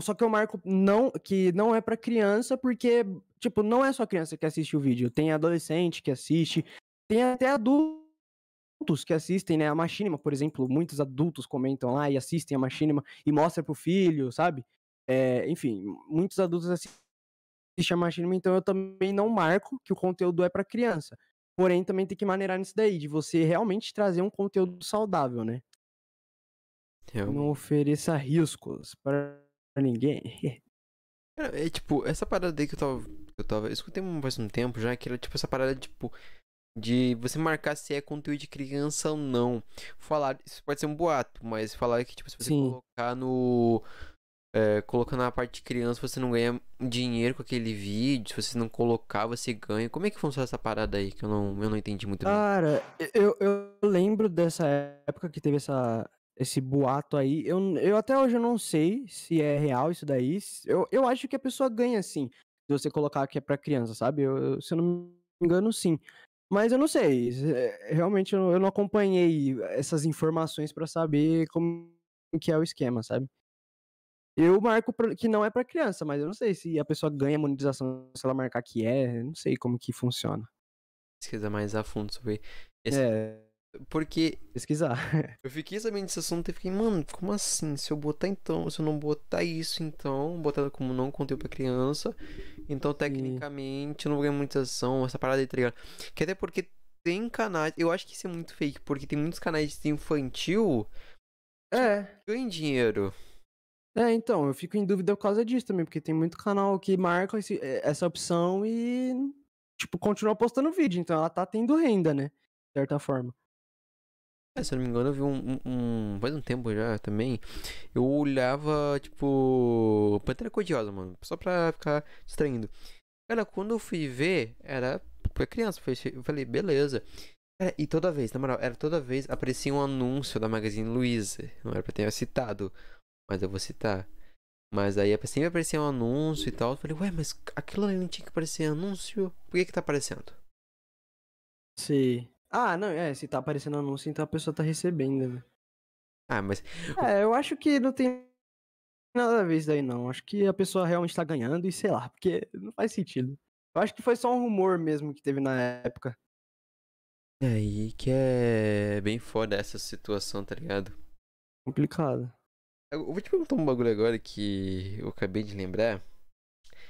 só que eu marco não que não é pra criança, porque tipo, não é só criança que assiste o vídeo, tem adolescente que assiste, tem até adultos que assistem, né? A Machinima, por exemplo, muitos adultos comentam lá e assistem a Machinima e mostra pro filho, sabe? É, enfim, muitos adultos assistem a Machinima, então eu também não marco que o conteúdo é pra criança. Porém, também tem que maneirar nisso daí, de você realmente trazer um conteúdo saudável, né? Realmente. Não ofereça riscos pra ninguém. [LAUGHS] Cara, é tipo, essa parada aí que eu tava. Eu tava. Eu escutei faz um tempo já, que era tipo essa parada, tipo. De você marcar se é conteúdo de criança ou não. Falar. Isso pode ser um boato, mas falar que, tipo, se você Sim. colocar no. É, colocando na parte de criança, você não ganha dinheiro com aquele vídeo. Se você não colocar, você ganha. Como é que funciona essa parada aí? Que eu não, eu não entendi muito bem. Cara, eu, eu lembro dessa época que teve essa, esse boato aí. Eu, eu até hoje eu não sei se é real isso daí. Eu, eu acho que a pessoa ganha sim, se você colocar que é pra criança, sabe? Eu, se eu não me engano, sim. Mas eu não sei. é, Realmente eu, eu não acompanhei essas informações pra saber como que é o esquema, sabe? Eu marco que não é pra criança, mas eu não sei se a pessoa ganha monetização se ela marcar que é. Não sei como que funciona. Pesquisa mais a fundo sobre. Esse... É, Porque pesquisar. [LAUGHS] Eu fiquei sabendo desse assunto e fiquei, mano, como assim? Se eu botar então, se eu não botar isso então, botar como não conteúdo pra criança, então tecnicamente eu não vou ganhar monetização, essa parada aí, tá ligado? Que até porque tem canais, eu acho que isso é muito fake, porque tem muitos canais de infantil É. que ganham dinheiro. É, então, eu fico em dúvida por causa disso também, porque tem muito canal que marca esse- eh, essa opção e, tipo, continua postando vídeo, então ela tá tendo renda, né? De certa forma. É, se eu não me engano, eu vi um, um- um- Faz um tempo já também. Eu olhava, tipo. Pantera Codiosa, mano. Só pra ficar distraindo. Cara, quando eu fui ver, era pra criança. Eu falei, beleza. Cara, e toda vez, na moral, era toda vez aparecia um anúncio da Magazine Luiza. Não era pra ter citado, mas eu vou citar. Mas aí sempre aparecia um anúncio e tal. Eu falei, ué, mas aquilo ali não tinha que aparecer anúncio? Por que que tá aparecendo? Se... Ah, não, é, se tá aparecendo anúncio, então a pessoa tá recebendo, né? Ah, mas É, eu acho que não tem nada a ver isso daí, não. Acho que a pessoa realmente tá ganhando e sei lá, porque não faz sentido. Eu acho que foi só um rumor mesmo que teve na época. é aí que é bem foda essa situação, tá ligado? Complicado. Eu vou te perguntar um bagulho agora que eu acabei de lembrar.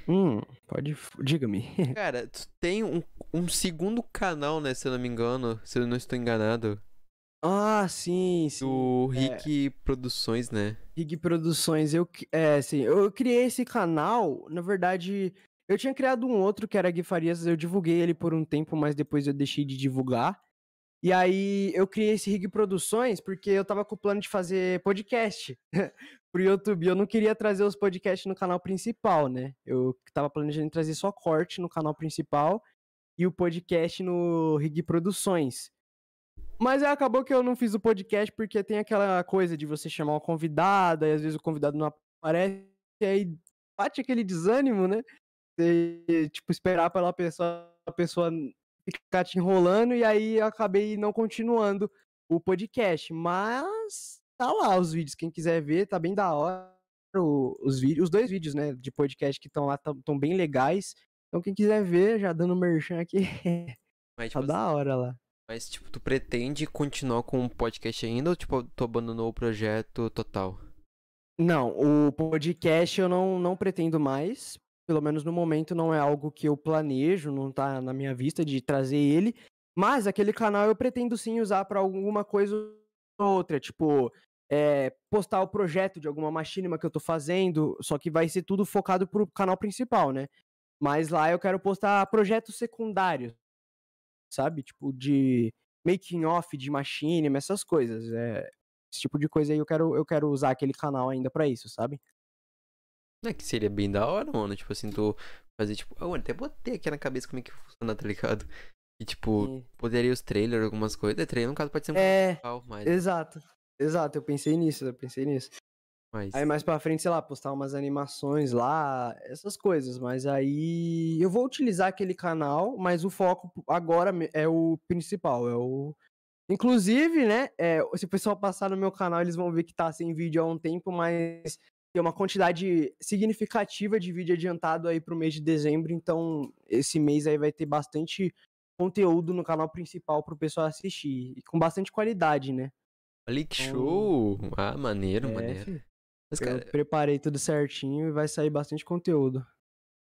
Hum, pode. Diga-me. [LAUGHS] Cara, tu tem um, um segundo canal, né? Se eu não me engano, se eu não estou enganado. ah, sim, sim. Do é. Rick Produções, né? Rig Produções, eu, é, sim, eu criei esse canal, na verdade, eu tinha criado um outro que era Gui Farias, eu divulguei ele por um tempo, mas depois eu deixei de divulgar. E aí eu criei esse Rig Produções porque eu tava com o plano de fazer podcast [LAUGHS] pro YouTube. Eu não queria trazer os podcasts no canal principal, né? Eu tava planejando trazer só corte no canal principal e o podcast no Rig Produções. Mas acabou que eu não fiz o podcast porque tem aquela coisa de você chamar uma convidada e às vezes o convidado não aparece, e aí bate aquele desânimo, né? Você, tipo, esperar pela pessoa, a pessoa ficar te enrolando e aí eu acabei não continuando o podcast. Mas tá lá os vídeos, quem quiser ver, tá bem da hora. Os, vídeos, os dois vídeos, né, de podcast que estão lá estão bem legais. Então quem quiser ver, já dando merchan aqui, [LAUGHS] Mas, tá tipo, da hora lá. mas, tipo, tu pretende continuar com o podcast ainda ou, tipo, tu abandonou o projeto total? Não, o podcast eu não, não pretendo mais. Pelo menos no momento não é algo que eu planejo, não tá na minha vista de trazer ele. Mas aquele canal eu pretendo sim usar pra alguma coisa ou outra. Tipo, é, postar o projeto de alguma machinima que eu tô fazendo, só que vai ser tudo focado pro canal principal, né? Mas lá eu quero postar projetos secundários, sabe? Tipo, de making off de machinima, essas coisas. É, esse tipo de coisa aí eu quero, eu quero usar aquele canal ainda para isso, sabe? É que seria bem da hora, mano. Tipo assim, tu fazer, tipo, eu até botei aqui na cabeça como é que funciona, tá ligado? E, tipo, poderia os trailers, algumas coisas. É, trailer, no caso, pode ser um É, principal, mas. exato. Exato, eu pensei nisso, eu pensei nisso. mas... Aí mais pra frente, sei lá, postar umas animações lá, essas coisas. Mas aí eu vou utilizar aquele canal, mas o foco agora é o principal, é o. Inclusive, né? é, se o pessoal passar no meu canal, eles vão ver que tá sem vídeo há um tempo, mas tem uma quantidade significativa de vídeo adiantado aí pro mês de dezembro. Então, esse mês aí vai ter bastante conteúdo no canal principal pro pessoal assistir. E com bastante qualidade, né? Olha que Então- show! Ah, maneiro, É, maneiro. Mas, Eu cara, preparei tudo certinho e vai sair bastante conteúdo.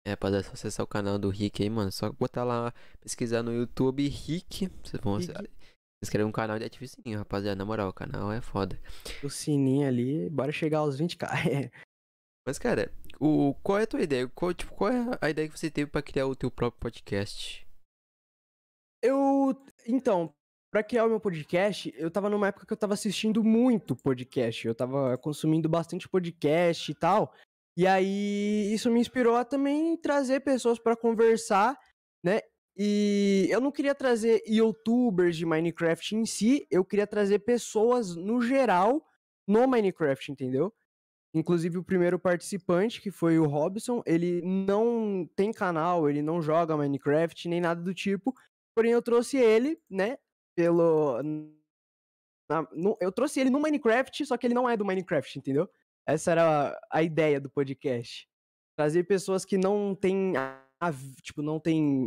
é, rapaziada, é só acessar o canal do Rick aí, mano. Só botar lá, pesquisar no YouTube Rick. Vocês vão Rick. Se inscrever um canal de ativo sininho, rapaziada. Na moral, o canal é foda. O sininho ali, bora chegar aos 20k. É. [LAUGHS] Mas, cara, o, qual é a tua ideia? Qual, tipo, qual é a ideia que você teve pra criar o teu próprio podcast? Eu. Então, pra criar o meu podcast, eu tava numa época que eu tava assistindo muito podcast. Eu tava consumindo bastante podcast e tal. E aí, isso me inspirou a também trazer pessoas pra conversar, né? E eu não queria trazer youtubers de Minecraft em si, eu queria trazer pessoas no geral no Minecraft, entendeu? Inclusive o primeiro participante, que foi o Robson, ele não tem canal, ele não joga Minecraft nem nada do tipo. Porém, eu trouxe ele, né? Pelo. na- no- eu trouxe ele no Minecraft, só que ele não é do Minecraft, entendeu? Essa era a, a ideia do podcast. Trazer pessoas que não têm. a- a- tipo, não tem.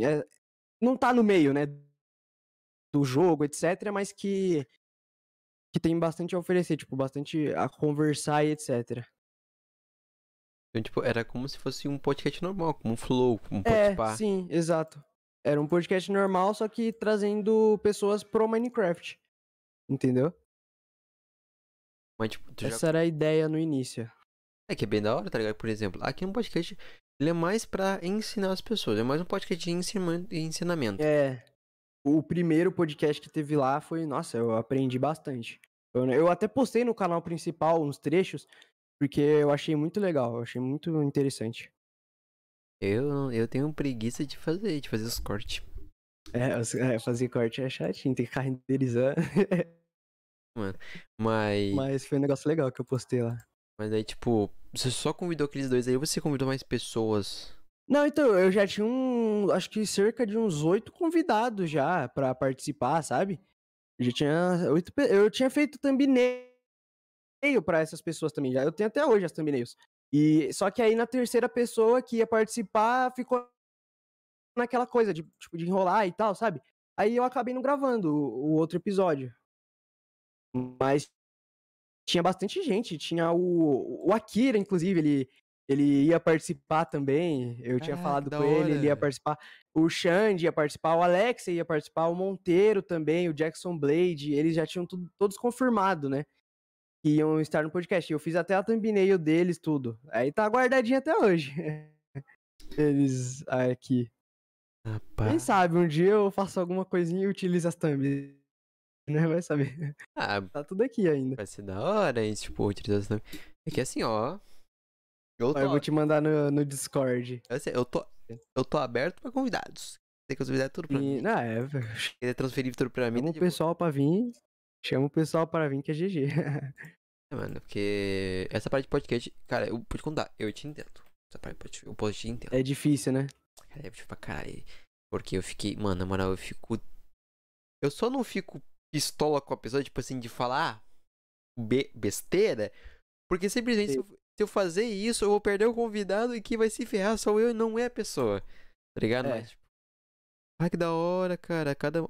É, não tá no meio, né? Do jogo, etc. Mas que. Que tem bastante a oferecer, tipo, bastante a conversar e etc. Então, tipo, era como se fosse um podcast normal, como um flow, como um É, podpah. sim, exato. Era um podcast normal, só que trazendo pessoas pro Minecraft. Entendeu? Mas, tipo, tu já... Essa era a ideia no início. É que é bem da hora, tá ligado? Por exemplo, aqui no podcast, ele é mais pra ensinar as pessoas. É mais um podcast de ensina- ensinamento. É. O primeiro podcast que teve lá foi. Nossa, eu aprendi bastante. Eu, eu até postei no canal principal uns trechos, porque eu achei muito legal, eu achei muito interessante. Eu, eu tenho preguiça de fazer, de fazer os cortes. É, é, fazer corte é chatinho, tem que renderizando. [LAUGHS] Mas, mas... Mas foi um negócio legal que eu postei lá. Aí, tipo, você só convidou aqueles dois aí ou você convidou mais pessoas? Não, então, eu já tinha um. Acho que cerca de uns oito convidados já pra participar, sabe? Eu já tinha oito. Eu tinha feito thumbnail pra essas pessoas também. Já. Eu tenho até hoje as thumbnails. E só que aí na terceira pessoa que ia participar ficou naquela coisa de, tipo, de enrolar e tal, sabe? Aí eu acabei não gravando o, o outro episódio. Mas tinha bastante gente. Tinha o, o Akira, inclusive, ele, ele ia participar também. Eu tinha Caraca, falado com ele, ele ia participar. O Xande ia participar, o Alex ia participar, o Monteiro também, o Jackson Blade. Eles já tinham tudo- todos confirmado, né? Que iam estar no podcast. Eu fiz até a thumbnail deles, tudo. Aí tá guardadinho até hoje. [LAUGHS] Eles aqui. Quem Rapaz. sabe, um dia eu faço alguma coisinha e utilizo as thumbs. [LAUGHS] Né? Vai saber. Ah, Tá tudo aqui ainda. vai ser da hora, hein? Tipo, utilização. É que assim, ó. Eu Ó, tô, Eu vou te mandar no, no Discord. assim, eu tô, eu tô aberto pra convidados. Tem que convidar tudo pra E, mim. não, é, Querer transferir tudo pra mim. chama tá o boa. pessoal pra vir. Chama o pessoal pra vir que é GG. [LAUGHS] É, mano, porque essa parte de podcast, cara, eu vou te contar, eu te entendo. Essa parte de podcast, eu posso te entendo. É difícil, né? Cara, é difícil pra caralho. Porque eu fiquei, mano, na moral, eu fico. Eu só não fico pistola com a pessoa, tipo assim, de falar be- besteira. Porque simplesmente se eu, se eu fazer isso, eu vou perder o convidado e quem vai se ferrar sou eu e não é a pessoa. Tá ligado? É. Mas, tipo, ai que da hora, cara. Cada. um-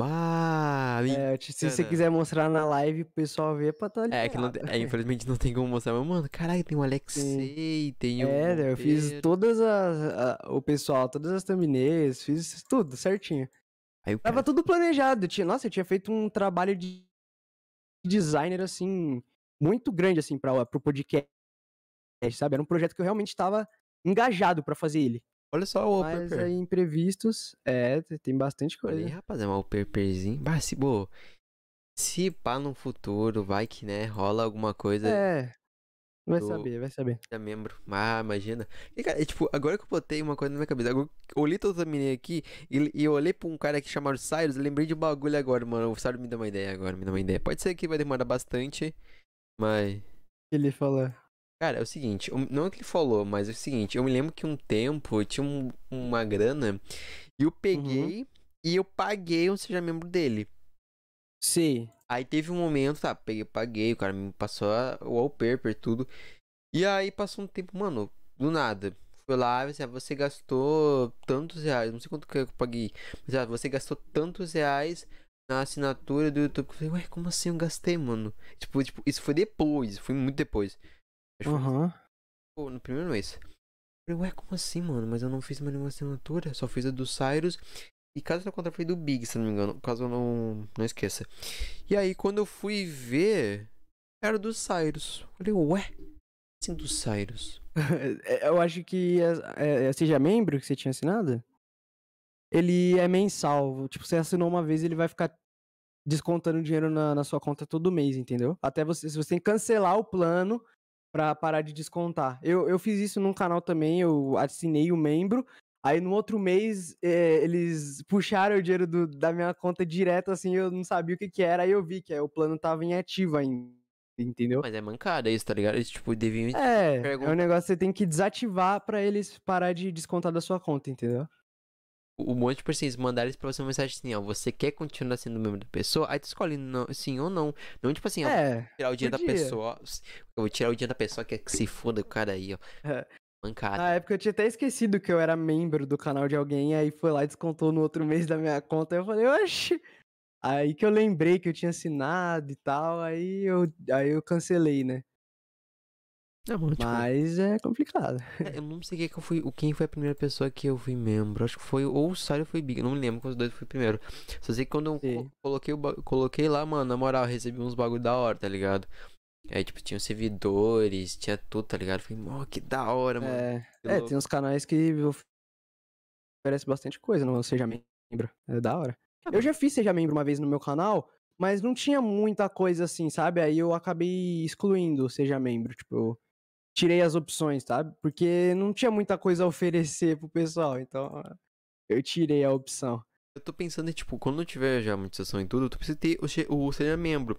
Ah, É, se você quiser mostrar na live pro pessoal ver, pra tá É, que não, é, infelizmente não tem como mostrar, mas, mano, caralho, tem o Alexei, tem o. É, né, eu fiz todas as. a- o pessoal, todas as thumbnails, fiz tudo certinho. Aí o Tava cara, tudo planejado. Tinha, nossa, eu tinha feito um trabalho de designer assim, muito grande, assim, para pro podcast, sabe? Era um projeto que eu realmente estava engajado para fazer ele. Olha só o Mas aí, imprevistos, é, tem bastante Olha aí, coisa. rapaz, é um wallpaperzinho. Bah, se, bo, se pá no futuro, vai que, né, rola alguma coisa. É, vai do- saber, vai saber. É membro. Ah, imagina. E, cara, é, tipo, agora que eu botei uma coisa na minha cabeça, agora eu olhei toda a menina aqui e, e eu olhei pra um cara aqui chamado Cyrus, eu lembrei de um bagulho agora, mano. O Cyrus me deu uma ideia agora, me deu uma ideia. Pode ser que vai demorar bastante, mas. Ele falou. Cara, é o seguinte, não é que ele falou, mas é o seguinte, eu me lembro que um tempo eu tinha um- uma grana e eu peguei e eu paguei um seja membro dele. Sim. Aí teve um momento, tá, peguei, paguei, o cara me passou a- o wallpaper, tudo. E aí passou um tempo, mano, do nada. Foi lá, assim, ah, você gastou tantos reais, não sei quanto que eu paguei, mas ah, você gastou tantos reais na assinatura do YouTube. Eu falei, ué, como assim eu gastei, mano? Tipo, tipo, isso foi depois, foi muito depois. Aham. pô, no primeiro mês. Eu falei, ué, como assim, mano? Mas eu não fiz mais nenhuma assinatura, só fiz a do Cyrus. E caso eu contra foi do Big, se não me engano. Caso eu não, não esqueça. E aí, quando eu fui ver, era do Cyrus. Falei, ué, assim do Cyrus. [LAUGHS] É, Eu acho que é, é, seja membro que você tinha assinado. Ele é mensal. Tipo, você assinou uma vez, ele vai ficar descontando dinheiro na, na sua conta todo mês, entendeu? Até você, se você tem que cancelar o plano pra parar de descontar. Eu, eu fiz isso num canal também, eu assinei o membro. Aí no outro mês é, eles puxaram o dinheiro do- da minha conta direto, assim, eu não sabia o que que era, aí eu vi que é, o plano tava em ativo ainda, entendeu? Mas é mancada isso, tá ligado? Eles, tipo, deviam... É, é pergunta- um negócio que você tem que desativar pra eles parar de descontar da sua conta, entendeu? O monte de pessoas mandaram isso pra você uma mensagem assim, ó. Você quer continuar sendo membro da pessoa? Aí tu escolhe não, sim ou não. Não tipo assim, ó, É, tirar o dinheiro da podia. pessoa. Eu vou tirar o dinheiro da pessoa que, que se foda o cara aí, ó. É. Mancada. na época eu tinha até esquecido que eu era membro do canal de alguém, aí foi lá e descontou no outro mês da minha conta, aí eu falei, oxi! Aí que eu lembrei que eu tinha assinado e tal, aí eu, aí eu cancelei, né? Não, mano, tipo, Mas é complicado. É, Eu não sei quem, que eu fui, quem foi a primeira pessoa que eu fui membro. Acho que foi ou o Sário ou foi o Big. Eu não me lembro qual os dois foi primeiro. Só sei que quando eu Sim. coloquei, o ba- coloquei lá, mano, na moral, eu recebi uns bagulho da hora, tá ligado? Aí, tipo, tinha servidores, tinha tudo, tá ligado? Falei, ó, que da hora, mano. É, é tem uns canais que of- oferecem bastante coisa, não seja membro. É da hora. Ah, Eu já fiz seja membro uma vez no meu canal, mas não tinha muita coisa assim, sabe? Aí eu acabei excluindo seja membro, tipo, eu tirei as opções, sabe? Porque não tinha muita coisa a oferecer pro pessoal, então eu tirei a opção. Eu tô pensando em, tipo, quando eu tiver já monetização e tudo, eu preciso ter o, o seja membro.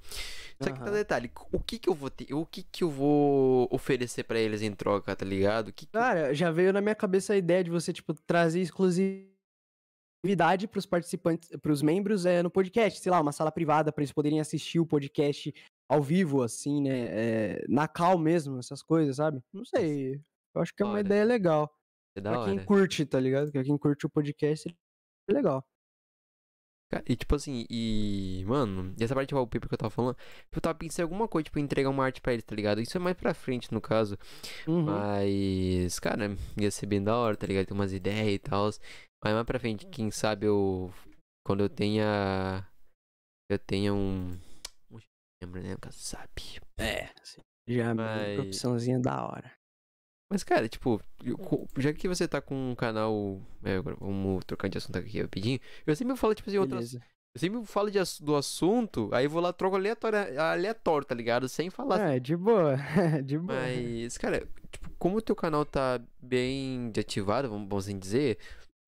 Só que tá Aham. detalhe, o que que eu vou ter, o que que eu vou oferecer pra eles em troca, tá ligado? Que que... Cara, já veio na minha cabeça a ideia de você, tipo, trazer exclusividade pros participantes, pros membros é, no podcast, sei lá, uma sala privada pra eles poderem assistir o podcast ao vivo, assim, né? é, na cal mesmo, essas coisas, sabe? Não sei. Eu acho que é uma Hora. ideia legal. é da pra hora. quem curte, tá ligado? Pra quem curte o podcast, é legal. E tipo assim, e. Mano, e essa parte de wallpaper que eu tava falando, eu tava pensando em alguma coisa, tipo, entregar uma arte pra eles, tá ligado? Isso é mais pra frente, no caso. Uhum. Mas, cara, ia ser bem da hora, tá ligado? Ter umas ideias e tal. Mas mais pra frente, quem sabe eu. Quando eu tenha. Eu tenha um. lembra, né? Nunca sabe. É, já é uma Mas- opçãozinha da hora. Mas, cara, tipo, eu já que você tá com um canal. É, vamos trocar de assunto aqui rapidinho. Eu sempre falo, tipo assim, outras. Eu sempre falo de do assunto, aí eu vou lá, troco aleatório, aleatório, tá ligado? Sem falar. É, de boa, [LAUGHS] de boa. Mas, cara, tipo, como o teu canal tá bem ativado, vamos, assim dizer,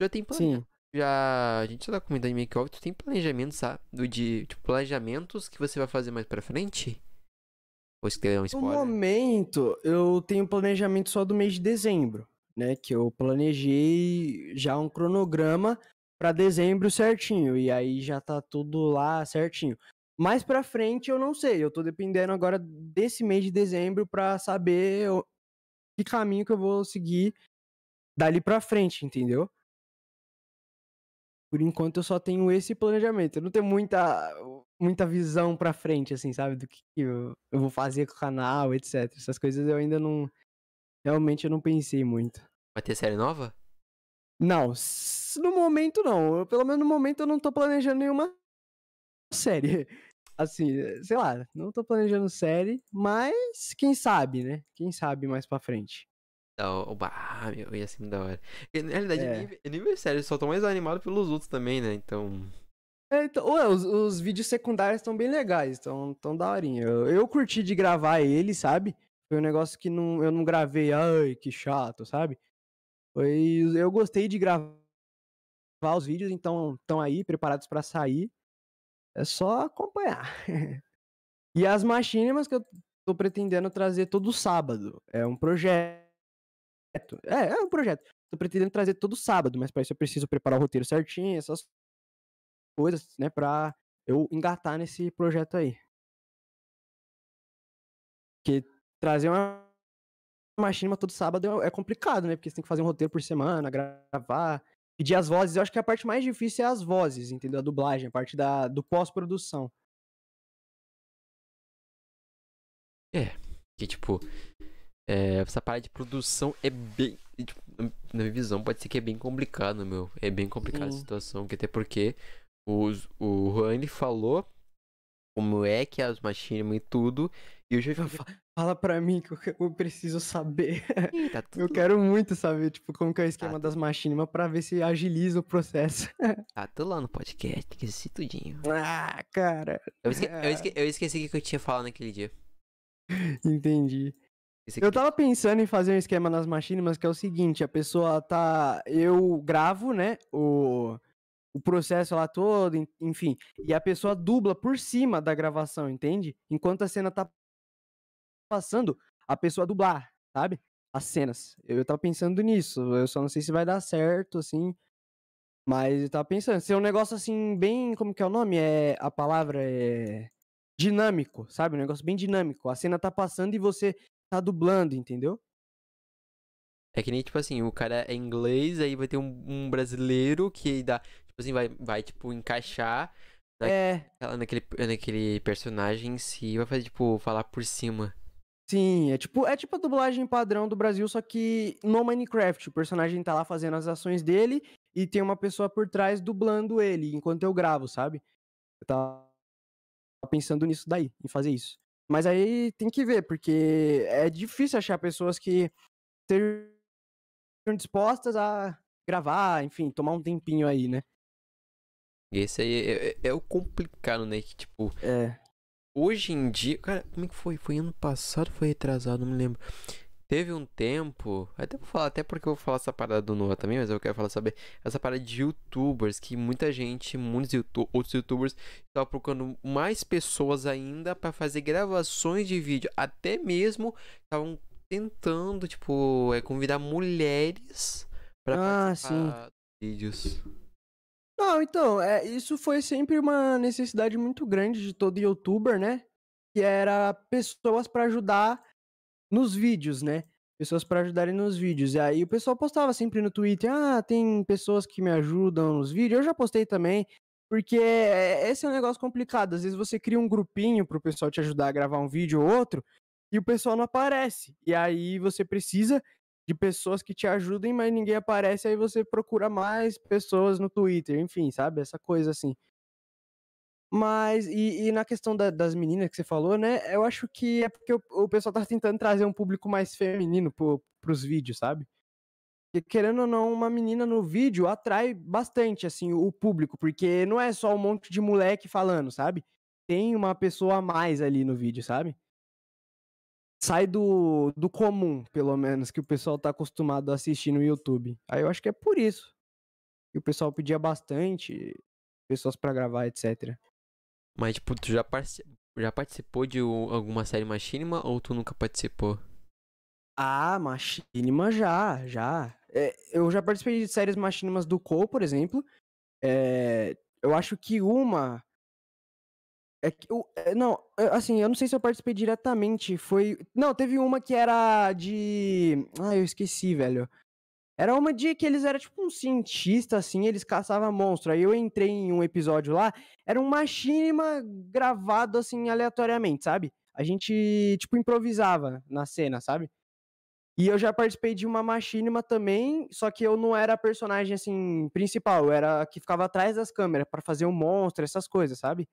já tem plane... Sim. já A gente já tá comentando em make-off, tu tem planejamento, sabe? Do de, tipo, planejamentos que você vai fazer mais pra frente? Quer dar um No spoiler? momento, eu tenho planejamento só do mês de dezembro, né? Que eu planejei já um cronograma pra dezembro certinho. E aí já tá tudo lá certinho. Mais pra frente eu não sei. Eu tô dependendo agora desse mês de dezembro pra saber que caminho que eu vou seguir dali pra frente, entendeu? Por enquanto eu só tenho esse planejamento. Eu não tenho muita, muita visão pra frente, assim, sabe? Do que eu, eu vou fazer com o canal, etc. Essas coisas eu ainda não. Realmente eu não pensei muito. Vai ter série nova? Não, no momento não. Eu, pelo menos no momento eu não tô planejando nenhuma série. [LAUGHS] assim, sei lá, não tô planejando série, mas quem sabe, né? Quem sabe mais pra frente. Não, bah, meu, ia ser da hora. Na realidade, É. nível, nível sério, eu só tô mais animado pelos outros também, né? Então. É, então, ué, os, os vídeos secundários estão bem legais, estão tão daorinha. Eu, eu curti de gravar ele, sabe? Foi um negócio que não, eu não gravei, ai, que chato, sabe? Foi, eu gostei de gravar os vídeos, então estão aí, preparados pra sair. É só acompanhar. [LAUGHS] e as machinima que eu tô pretendendo trazer todo sábado. É um projeto. É, é um projeto. Tô pretendendo trazer todo sábado, mas para isso eu preciso preparar o roteiro certinho, essas coisas, né, pra eu engatar nesse projeto aí. Porque trazer uma machinima todo sábado é é complicado, né? Porque você tem que fazer um roteiro por semana, gravar, pedir as vozes. Eu acho que a parte mais difícil é as vozes, entendeu? A dublagem, a parte da, do pós-produção. Que, tipo, é, essa parte de produção é bem. tipo, na minha visão, pode ser que é bem complicado, meu. É bem complicada a situação, que até porque os, o Juan ele falou como é que é as machinima e tudo. E eu já vi. Fa- Fala pra mim que eu preciso saber. Ih, tá [LAUGHS] tudo, Eu quero muito saber, tipo, como que é o esquema Ah, das machinima pra ver se agiliza o processo. [LAUGHS] tá tudo lá no podcast, assistir tudinho. ah, cara. Eu, esque, eu, esque, [LAUGHS] eu esqueci o que eu tinha falado naquele dia. Entendi. Esqueci Eu tava pensando em fazer um esquema nas machinimas que é o seguinte, a pessoa tá. Eu gravo, né? O, o processo lá todo, en- enfim. E a pessoa dubla por cima da gravação, entende? Enquanto a cena tá passando, a pessoa dublar, sabe? As cenas. Eu tava pensando nisso. Eu só não sei se vai dar certo, assim. Mas eu tava pensando, ser um negócio assim, bem. Como que é o nome? É. A palavra é. Dinâmico, sabe? Um negócio bem dinâmico. A cena tá passando e você tá dublando, entendeu? É que nem, tipo assim, o cara é inglês, aí vai ter um, um brasileiro que dá. Tipo assim, vai, vai tipo, encaixar Né? É, ela naquele, naquele personagem em si e vai fazer, tipo, falar por cima. sim, é tipo, é tipo a dublagem padrão do Brasil, só que no Minecraft, o personagem tá lá fazendo as ações dele e tem uma pessoa por trás dublando ele enquanto eu gravo, sabe? Eu tava pensando nisso daí, em fazer isso. Mas aí tem que ver, porque é difícil achar pessoas que estejam dispostas a gravar, enfim, tomar um tempinho aí, né? Esse aí é, é- é o complicado, né? Que, tipo, É. hoje em dia. Cara, como é que foi? Foi ano passado foi retrasado? Não me lembro. Teve um tempo. Até vou falar, até porque eu vou falar essa parada do Noah também, mas eu quero falar sobre essa parada de youtubers. Que muita gente, muitos youtu- outros youtubers, estavam procurando mais pessoas ainda pra fazer gravações de vídeo. Até mesmo estavam tentando, tipo, é, convidar mulheres pra Ah, participar dos vídeos. Não, então, é, isso foi sempre uma necessidade muito grande de todo youtuber, né? Que era pessoas pra ajudar nos vídeos, né? Pessoas pra ajudarem nos vídeos. E aí o pessoal postava sempre no Twitter: ah, tem pessoas que me ajudam nos vídeos. Eu já postei também, porque é- esse é um negócio complicado. Às vezes você cria um grupinho pro pessoal te ajudar a gravar um vídeo ou outro e o pessoal não aparece. E aí você precisa de pessoas que te ajudem, mas ninguém aparece, aí você procura mais pessoas no Twitter, enfim, sabe? Essa coisa assim. Mas, e, e na questão da- das meninas que você falou, né? Eu acho que é porque o, o pessoal tá tentando trazer um público mais feminino pro, pros vídeos, sabe? Porque, querendo ou não, uma menina no vídeo atrai bastante, assim, o público, porque não é só um monte de moleque falando, sabe? Tem uma pessoa a mais ali no vídeo, sabe? Sai do, do comum, pelo menos, que o pessoal tá acostumado a assistir no YouTube. Aí eu acho que é por isso. que o pessoal pedia bastante pessoas pra gravar, etc. Mas, tipo, tu já, parce- já participou de alguma série Machinima ou tu nunca participou? Ah, Machinima já, já. É, eu já participei de séries Machinimas do Cole, por exemplo. É, eu acho que uma. É que, o- é, não, é, assim, eu não sei se eu participei diretamente. Foi. Não, teve uma que era de. Ah, eu esqueci, velho. Era uma de que eles eram tipo um cientista, assim, eles caçavam monstro. Aí eu entrei em um episódio lá, era um machinima gravado, assim, aleatoriamente, sabe? A gente, tipo, improvisava na cena, sabe? E eu já participei de uma machinima também, só que eu não era a personagem, assim, principal. Eu era a que ficava atrás das câmeras pra fazer um monstro, essas coisas, sabe?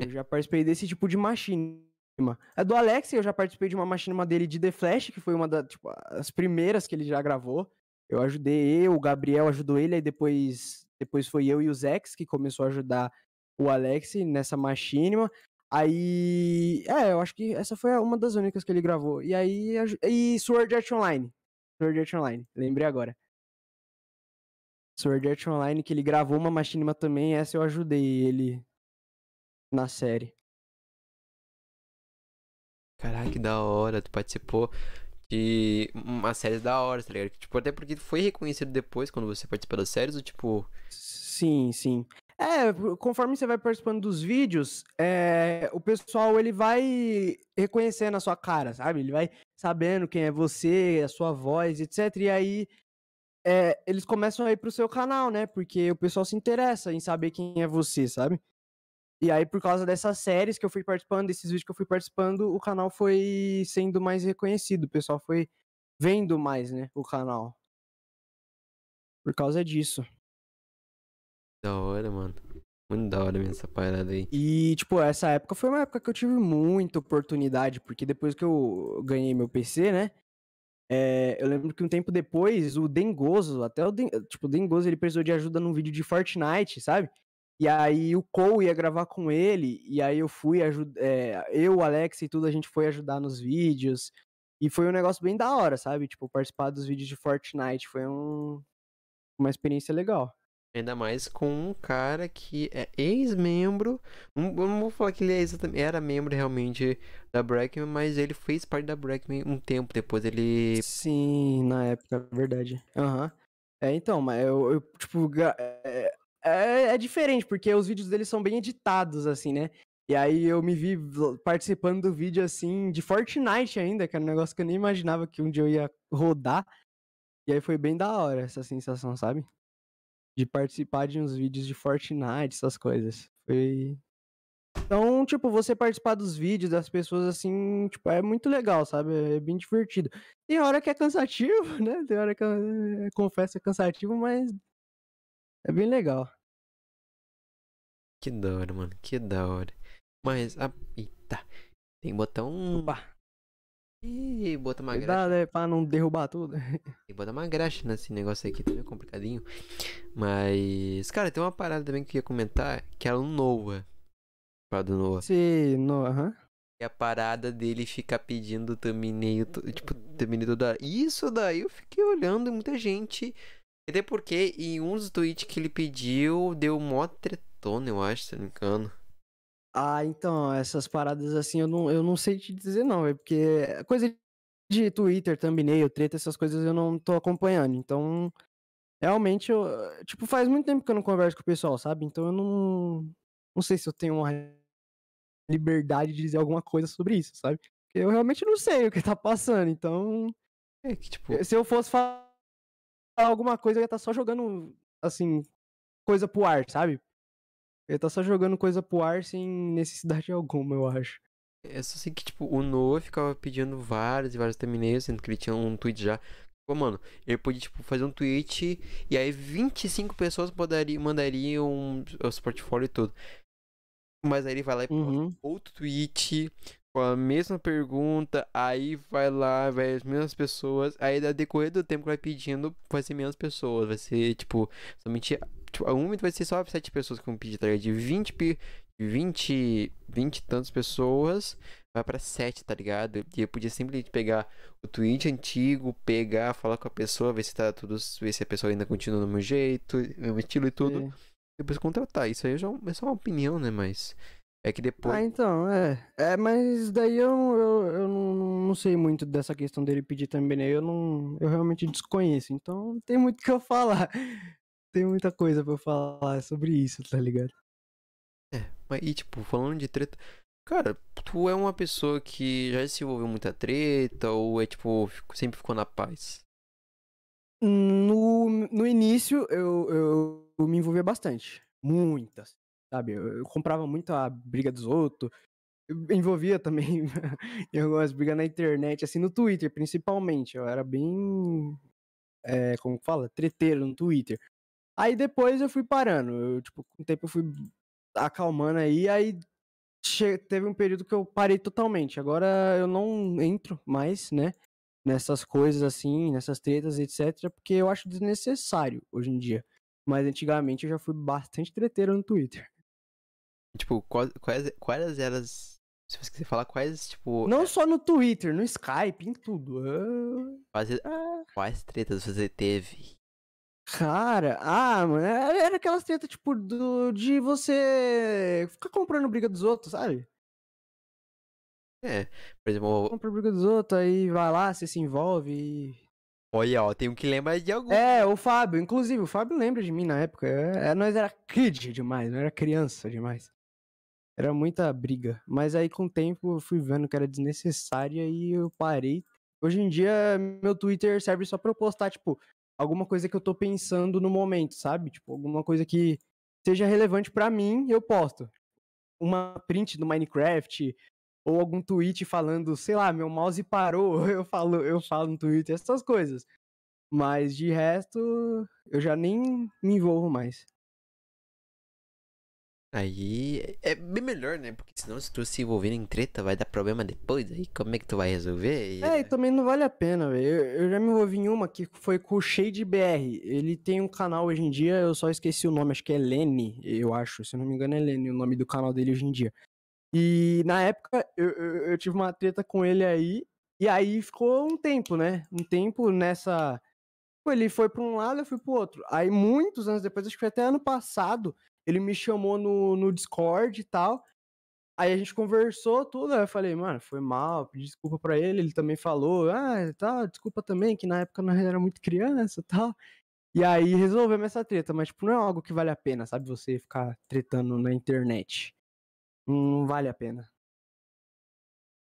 Eu já participei desse tipo de machinima. A do Alex, eu já participei de uma machinima dele de The Flash, que foi uma das tipo, as primeiras que ele já gravou. Eu ajudei eu, o Gabriel ajudou ele, aí depois, depois foi eu e o Zex que começou a ajudar o Alex nessa machinima. Aí. É, eu acho que essa foi uma das únicas que ele gravou. E aí. E Sword Art Online. Sword Art Online, lembrei agora. Sword Art Online, que ele gravou uma machinima também, essa eu ajudei ele na série. Caraca, que da hora, tu participou de uma série da hora, tá ligado? Tipo, até porque foi reconhecido depois quando você participou das séries, ou tipo. Sim, sim. É, conforme você vai participando dos vídeos, é, o pessoal ele vai reconhecendo a sua cara, sabe? Ele vai sabendo quem é você, a sua voz, etc. E aí é, eles começam a ir pro seu canal, né? Porque o pessoal se interessa em saber quem é você, sabe? E aí, por causa dessas séries que eu fui participando, desses vídeos que eu fui participando, o canal foi sendo mais reconhecido. O pessoal foi vendo mais, né? O canal. Por causa disso. Da hora, mano. Muito da hora mesmo essa parada aí. E, tipo, essa época foi uma época que eu tive muita oportunidade, porque depois que eu ganhei meu PC, né? É, eu lembro que um tempo depois, o Dengoso, até o Den, tipo, o Dengoso, ele precisou de ajuda num vídeo de Fortnite, sabe? E aí o Cole ia gravar com ele, e aí eu fui ajudar, é, eu, o Alex e tudo, a gente foi ajudar nos vídeos. E foi um negócio bem da hora, sabe? Tipo, participar dos vídeos de Fortnite foi um, uma experiência legal. Ainda mais com um cara que é ex-membro. Não, não vou falar que ele é era membro realmente da Breckman, mas ele fez parte da Breckman um tempo depois. Ele. Sim, na época, verdade. Aham. Uhum. É, então, mas eu, eu tipo, é, é, é, diferente, porque os vídeos dele são bem editados, assim, né? E aí eu me vi participando do vídeo, assim, de Fortnite ainda, que era um negócio que eu nem imaginava que um dia eu ia rodar. E aí foi bem da hora essa sensação, sabe? de participar de uns vídeos de Fortnite, essas coisas. Foi. Então, tipo, você participar dos vídeos das pessoas assim, tipo, é muito legal, sabe? É bem divertido. Tem hora que é cansativo, [LAUGHS] né? Tem hora que eu confesso é cansativo, mas é bem legal. Que da hora, mano. Que da hora. Mas, a... eita. Tem que botar um. Opa. Ih, bota uma graxa. Dá, pra não derrubar tudo. [LAUGHS] Tem que botar uma graxa nesse negócio aqui, tá meio complicadinho. Mas, cara, tem uma parada também que eu ia comentar, que é o Noah. Parada do Noah. Sim, Noah, aham. E a parada dele ficar pedindo thumbnail, tipo, thumbnail toda Isso daí eu fiquei olhando muita gente. Até porque em um dos tweets que ele pediu, deu mó tretona, eu acho, se não me engano. Ah, então, essas paradas assim eu não, eu não sei te dizer não, é porque coisa de Twitter, thumbnail, treta, essas coisas eu não tô acompanhando. Então, realmente, eu, tipo, faz muito tempo que eu não converso com o pessoal, sabe? Então eu não, não sei se eu tenho uma liberdade de dizer alguma coisa sobre isso, sabe? Porque eu realmente não sei o que tá passando, então... É que, tipo... Se eu fosse falar alguma coisa, eu ia estar tá só jogando, assim, coisa pro ar, sabe? Ele tá só jogando coisa pro ar sem necessidade [LAUGHS] alguma, eu acho. É só assim que, tipo, o Noah ficava pedindo vários e vários thumbnails, sendo que ele tinha um tweet já. Pô, mano, ele podia, tipo, fazer um tweet e aí 25 pessoas podariam, mandariam os portfólio e tudo. Mas aí ele vai lá e uhum. outro tweet com a mesma pergunta, aí vai lá, vai as mesmas pessoas, aí da decorrer do tempo que vai pedindo, vai ser menos pessoas, vai ser, tipo, somente Tipo, um vai ser só 7 pessoas que vão pedir, tá ligado? De 20, 20, 20 e tantas pessoas, vai pra 7, tá ligado? E eu podia simplesmente pegar o tweet antigo, pegar, falar com a pessoa, ver se tá tudo. ver se a pessoa ainda continua no meu jeito, meu estilo e tudo. É. Depois contratar. Isso aí já é só uma opinião, né? Mas. É que depois. Ah, então, é. É, mas daí eu, eu, eu não, não sei muito dessa questão dele pedir também, né? Eu não. Eu realmente desconheço. Então não tem muito o que eu falar tem muita coisa pra eu falar sobre isso, tá ligado? É, mas e tipo, falando de treta. Cara, tu é uma pessoa que já se envolveu muita treta ou é tipo, sempre ficou na paz? No, no início eu, eu, eu me envolvia bastante. Muitas. Sabe? Eu, eu comprava muito a briga dos outros. Eu envolvia também [LAUGHS] em algumas brigas na internet, assim, no Twitter, principalmente. Eu era bem. É, como fala? Treteiro no Twitter. Aí depois eu fui parando. Eu, tipo, com o tempo eu fui acalmando aí, aí teve um período que eu parei totalmente. Agora eu não entro mais, né? Nessas coisas assim, nessas tretas, etc. Porque eu acho desnecessário hoje em dia. Mas antigamente eu já fui bastante treteiro no Twitter. Tipo, quais, quais, quais eram as. Se você quiser falar quais, tipo. Não só no Twitter, no Skype, em tudo. Ah, Quais, ah, quais tretas você teve? Cara, ah, mano, era aquelas tretas, tipo, do, de você ficar comprando briga dos outros, sabe? É, por exemplo, Compra briga dos outros, aí vai lá, você se envolve e olha, ó, tem um que lembra de algum. É, o Fábio, inclusive, o Fábio lembra de mim na época. É, é, nós era kid demais, não era criança demais. Era muita briga. Mas aí com o tempo eu fui vendo que era desnecessária e eu parei. Hoje em dia, meu Twitter serve só pra eu postar, tipo, alguma coisa que eu tô pensando no momento, sabe? Tipo, alguma coisa que seja relevante pra mim, eu posto. Uma print do Minecraft, ou algum tweet falando, sei lá, meu mouse parou, [LAUGHS] eu falo, eu falo no Twitter, essas coisas. Mas de resto, eu já nem me envolvo mais. Aí é bem melhor, né? Porque senão se tu se envolver em treta vai dar problema depois. Aí como é que tu vai resolver? E- É, e também não vale a pena, velho. Eu, eu já me envolvi em uma que foi com o Shade BR. Ele tem um canal hoje em dia, eu só esqueci o nome, acho que é Lene, eu acho. Se eu não me engano, é Lene o nome do canal dele hoje em dia. E na época eu, eu, eu tive uma treta com ele aí, e aí ficou um tempo, né? Um tempo nessa. Pô, Ele foi pra um lado, eu fui pro outro. Aí, muitos anos depois, acho que foi até ano passado, ele me chamou no, no Discord e tal. Aí a gente conversou tudo, aí eu falei, mano, foi mal, pedi desculpa pra ele, ele também falou, ah, tá, desculpa também, que na época nós era muito criança e tal. E aí resolvemos essa treta, mas tipo, não é algo que vale a pena, sabe, você ficar tretando na internet. Não vale a pena.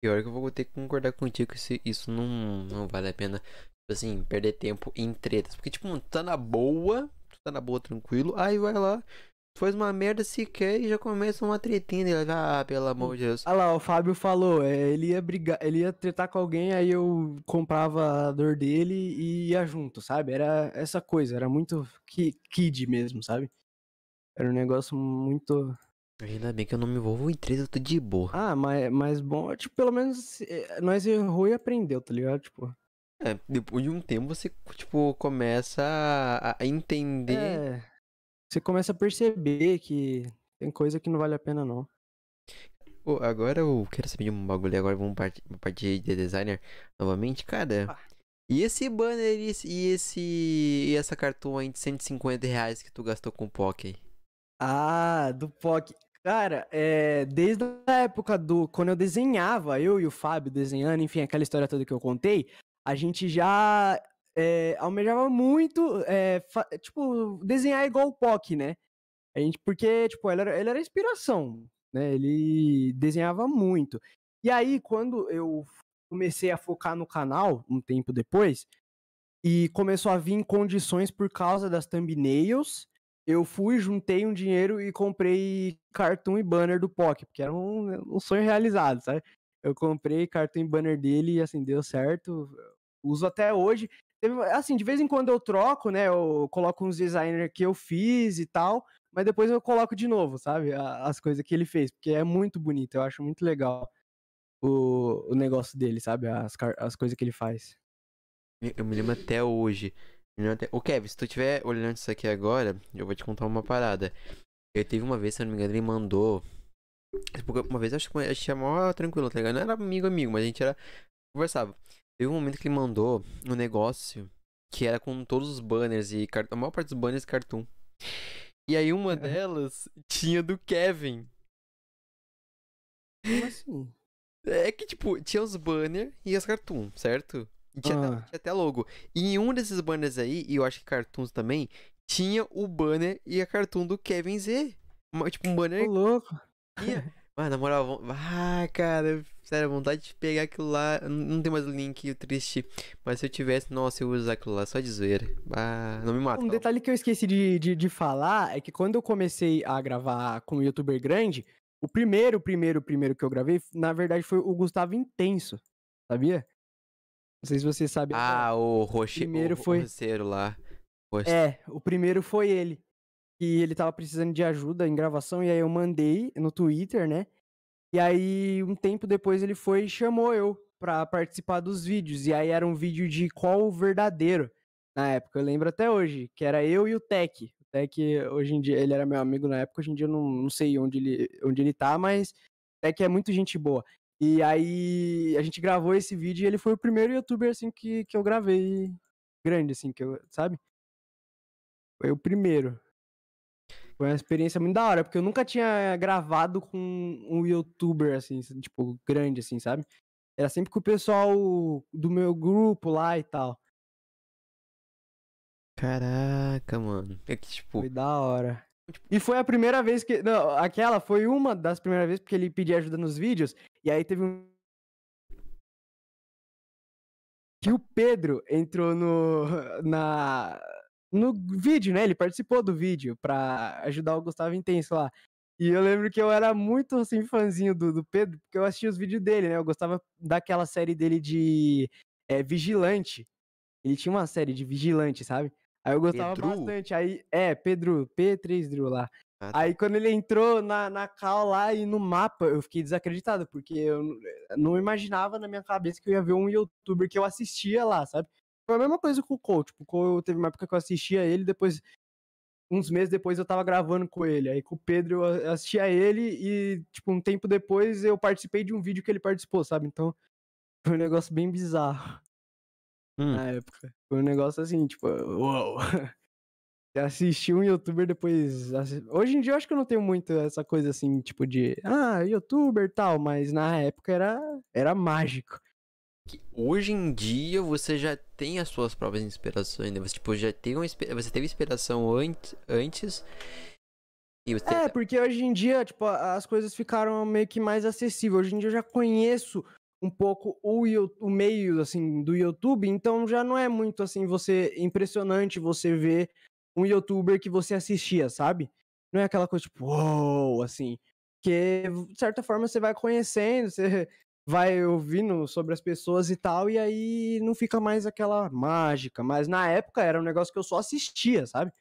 Pior que eu vou ter que concordar contigo que isso, não, não vale a pena, tipo assim, perder tempo em tretas. Porque, tipo, tá na boa, tá na boa tranquilo, aí vai lá, faz uma merda sequer e já começa uma tretinha dele. Ah, pelo amor de Deus. Ah lá, o Fábio falou, é, ele ia brigar, ele ia tretar com alguém, aí eu comprava a dor dele e ia junto, sabe? Era essa coisa, era muito ki- kid mesmo, sabe? Era um negócio muito. Ainda bem que eu não me envolvo em treta, eu tô de boa. Ah, mas, mas bom, tipo, pelo menos eh, nós errou e aprendeu, tá ligado? Tipo, É, depois de um tempo você, tipo, começa a, a entender. é. Você começa a perceber que tem coisa que não vale a pena, não. Pô, agora eu quero saber de um bagulho, agora vamos partir, partir de designer novamente, cara. Ah. E esse banner e esse, e esse e essa cartão aí de 150 reais que tu gastou com o POC aí? Ah, do POC. Cara, é, desde a época do. Quando eu desenhava, eu e o Fábio desenhando, enfim, aquela história toda que eu contei, a gente já é, almejava muito, é, fa- tipo, desenhar igual o POC, né? A gente, porque, tipo, ele era, ele era inspiração, né? Ele desenhava muito. E aí, quando eu comecei a focar no canal, um tempo depois, e começou a vir condições por causa das thumbnails, eu fui, juntei um dinheiro e comprei cartoon e banner do POC, porque era um, um sonho realizado, sabe? Eu comprei cartoon e banner dele e assim, deu certo. Uso até hoje. Assim, de vez em quando eu troco, né? Eu coloco uns designers que eu fiz e tal, mas depois eu coloco de novo, sabe? As coisas que ele fez, porque é muito bonito, eu acho muito legal o, o negócio dele, sabe? As, as coisas que ele faz. Eu me lembro até hoje. Ô Kevin, se tu estiver olhando isso aqui agora, eu vou te contar uma parada. Eu teve uma vez, se eu não me engano, ele mandou. Uma vez acho que a gente chamava tranquilo, tá ligado? Não era amigo, amigo, mas a gente era. Conversava. Teve um momento que ele mandou um negócio que era com todos os banners e car- a maior parte dos banners cartoon. E aí uma delas tinha do Kevin. Como assim? É que, tipo, tinha os banners e as cartoon, certo? E tinha, até, Ah. tinha até logo. E em um desses banners aí, e eu acho que cartoons também, tinha o banner e a cartoon do Kevin Z. Uma- tipo, um banner Ô, louco. tinha. [LAUGHS] Mano, na moral, ah, cara, sério, vontade de pegar aquilo lá. Não tem mais o link, triste. Mas se eu tivesse, nossa, eu ia usar aquilo lá só de zoeira. Ah, não me mata. Um detalhe que eu esqueci de, de, de falar é que quando eu comecei a gravar com um youtuber grande, o primeiro, primeiro, primeiro que eu gravei, na verdade, foi o Gustavo Intenso. Sabia? Não sei se você sabe. Ah, o roche... Primeiro o foi- roceiro lá. Roche- É, o primeiro foi ele. E ele tava precisando de ajuda em gravação, e aí eu mandei no Twitter, né? E aí, um tempo depois, ele foi e chamou eu pra participar dos vídeos. E aí era um vídeo de qual o verdadeiro. Na época, eu lembro até hoje, que era eu e o Tech. O Tech, hoje em dia, ele era meu amigo na época, hoje em dia eu não, não sei onde ele, onde ele tá, mas o Tech é muito gente boa. E aí a gente gravou esse vídeo e ele foi o primeiro youtuber assim que, que eu gravei grande, assim, que eu, sabe? Foi o primeiro. Foi uma experiência muito da hora, porque eu nunca tinha gravado com um youtuber, assim, tipo, grande, assim, sabe? Era sempre com o pessoal do meu grupo lá e tal. Caraca, mano. É que, tipo. Foi da hora. E foi a primeira vez que. Não, aquela foi uma das primeiras vezes porque ele pedia ajuda nos vídeos. E aí teve um. Que o Pedro entrou no. Na. No vídeo, né? Ele participou do vídeo pra ajudar o Gustavo Intenso lá. E eu lembro que eu era muito, assim, fãzinho do, do Pedro, porque eu assistia os vídeos dele, né? Eu gostava daquela série dele de é, Vigilante. Ele tinha uma série de Vigilante, sabe? Aí eu gostava Pedro? bastante. Aí, é, Pedro, P3 Drew lá. Ah, tá. Aí quando ele entrou na, na cal lá e no mapa, eu fiquei desacreditado, porque eu não imaginava na minha cabeça que eu ia ver um youtuber que eu assistia lá, sabe? Foi a mesma coisa com o Cole. Tipo, o Cole teve uma época que eu assistia ele, depois, uns meses depois eu tava gravando com ele. Aí com o Pedro eu assistia ele e, tipo, um tempo depois eu participei de um vídeo que ele participou, sabe? Então, foi um negócio bem bizarro Hum. na época. Foi um negócio assim, tipo, uau. [LAUGHS] Você assistiu um youtuber depois. Hoje em dia eu acho que eu não tenho muito essa coisa assim, tipo de. Ah, youtuber e tal, mas na época era, era mágico. Que hoje em dia você já tem as suas próprias inspirações, né? Você, tipo, já tem uma, você teve inspiração antes, antes você É, porque hoje em dia, tipo, as coisas ficaram meio que mais acessíveis. Hoje em dia eu já conheço um pouco o, o meio, assim, do YouTube, então já não é muito, assim, você impressionante você ver um youtuber que você assistia, sabe? Não é aquela coisa, tipo, uou, assim. Porque, de certa forma, você vai conhecendo, você vai ouvindo sobre as pessoas e tal, e aí não fica mais aquela mágica. Mas na época era um negócio que eu só assistia, sabe?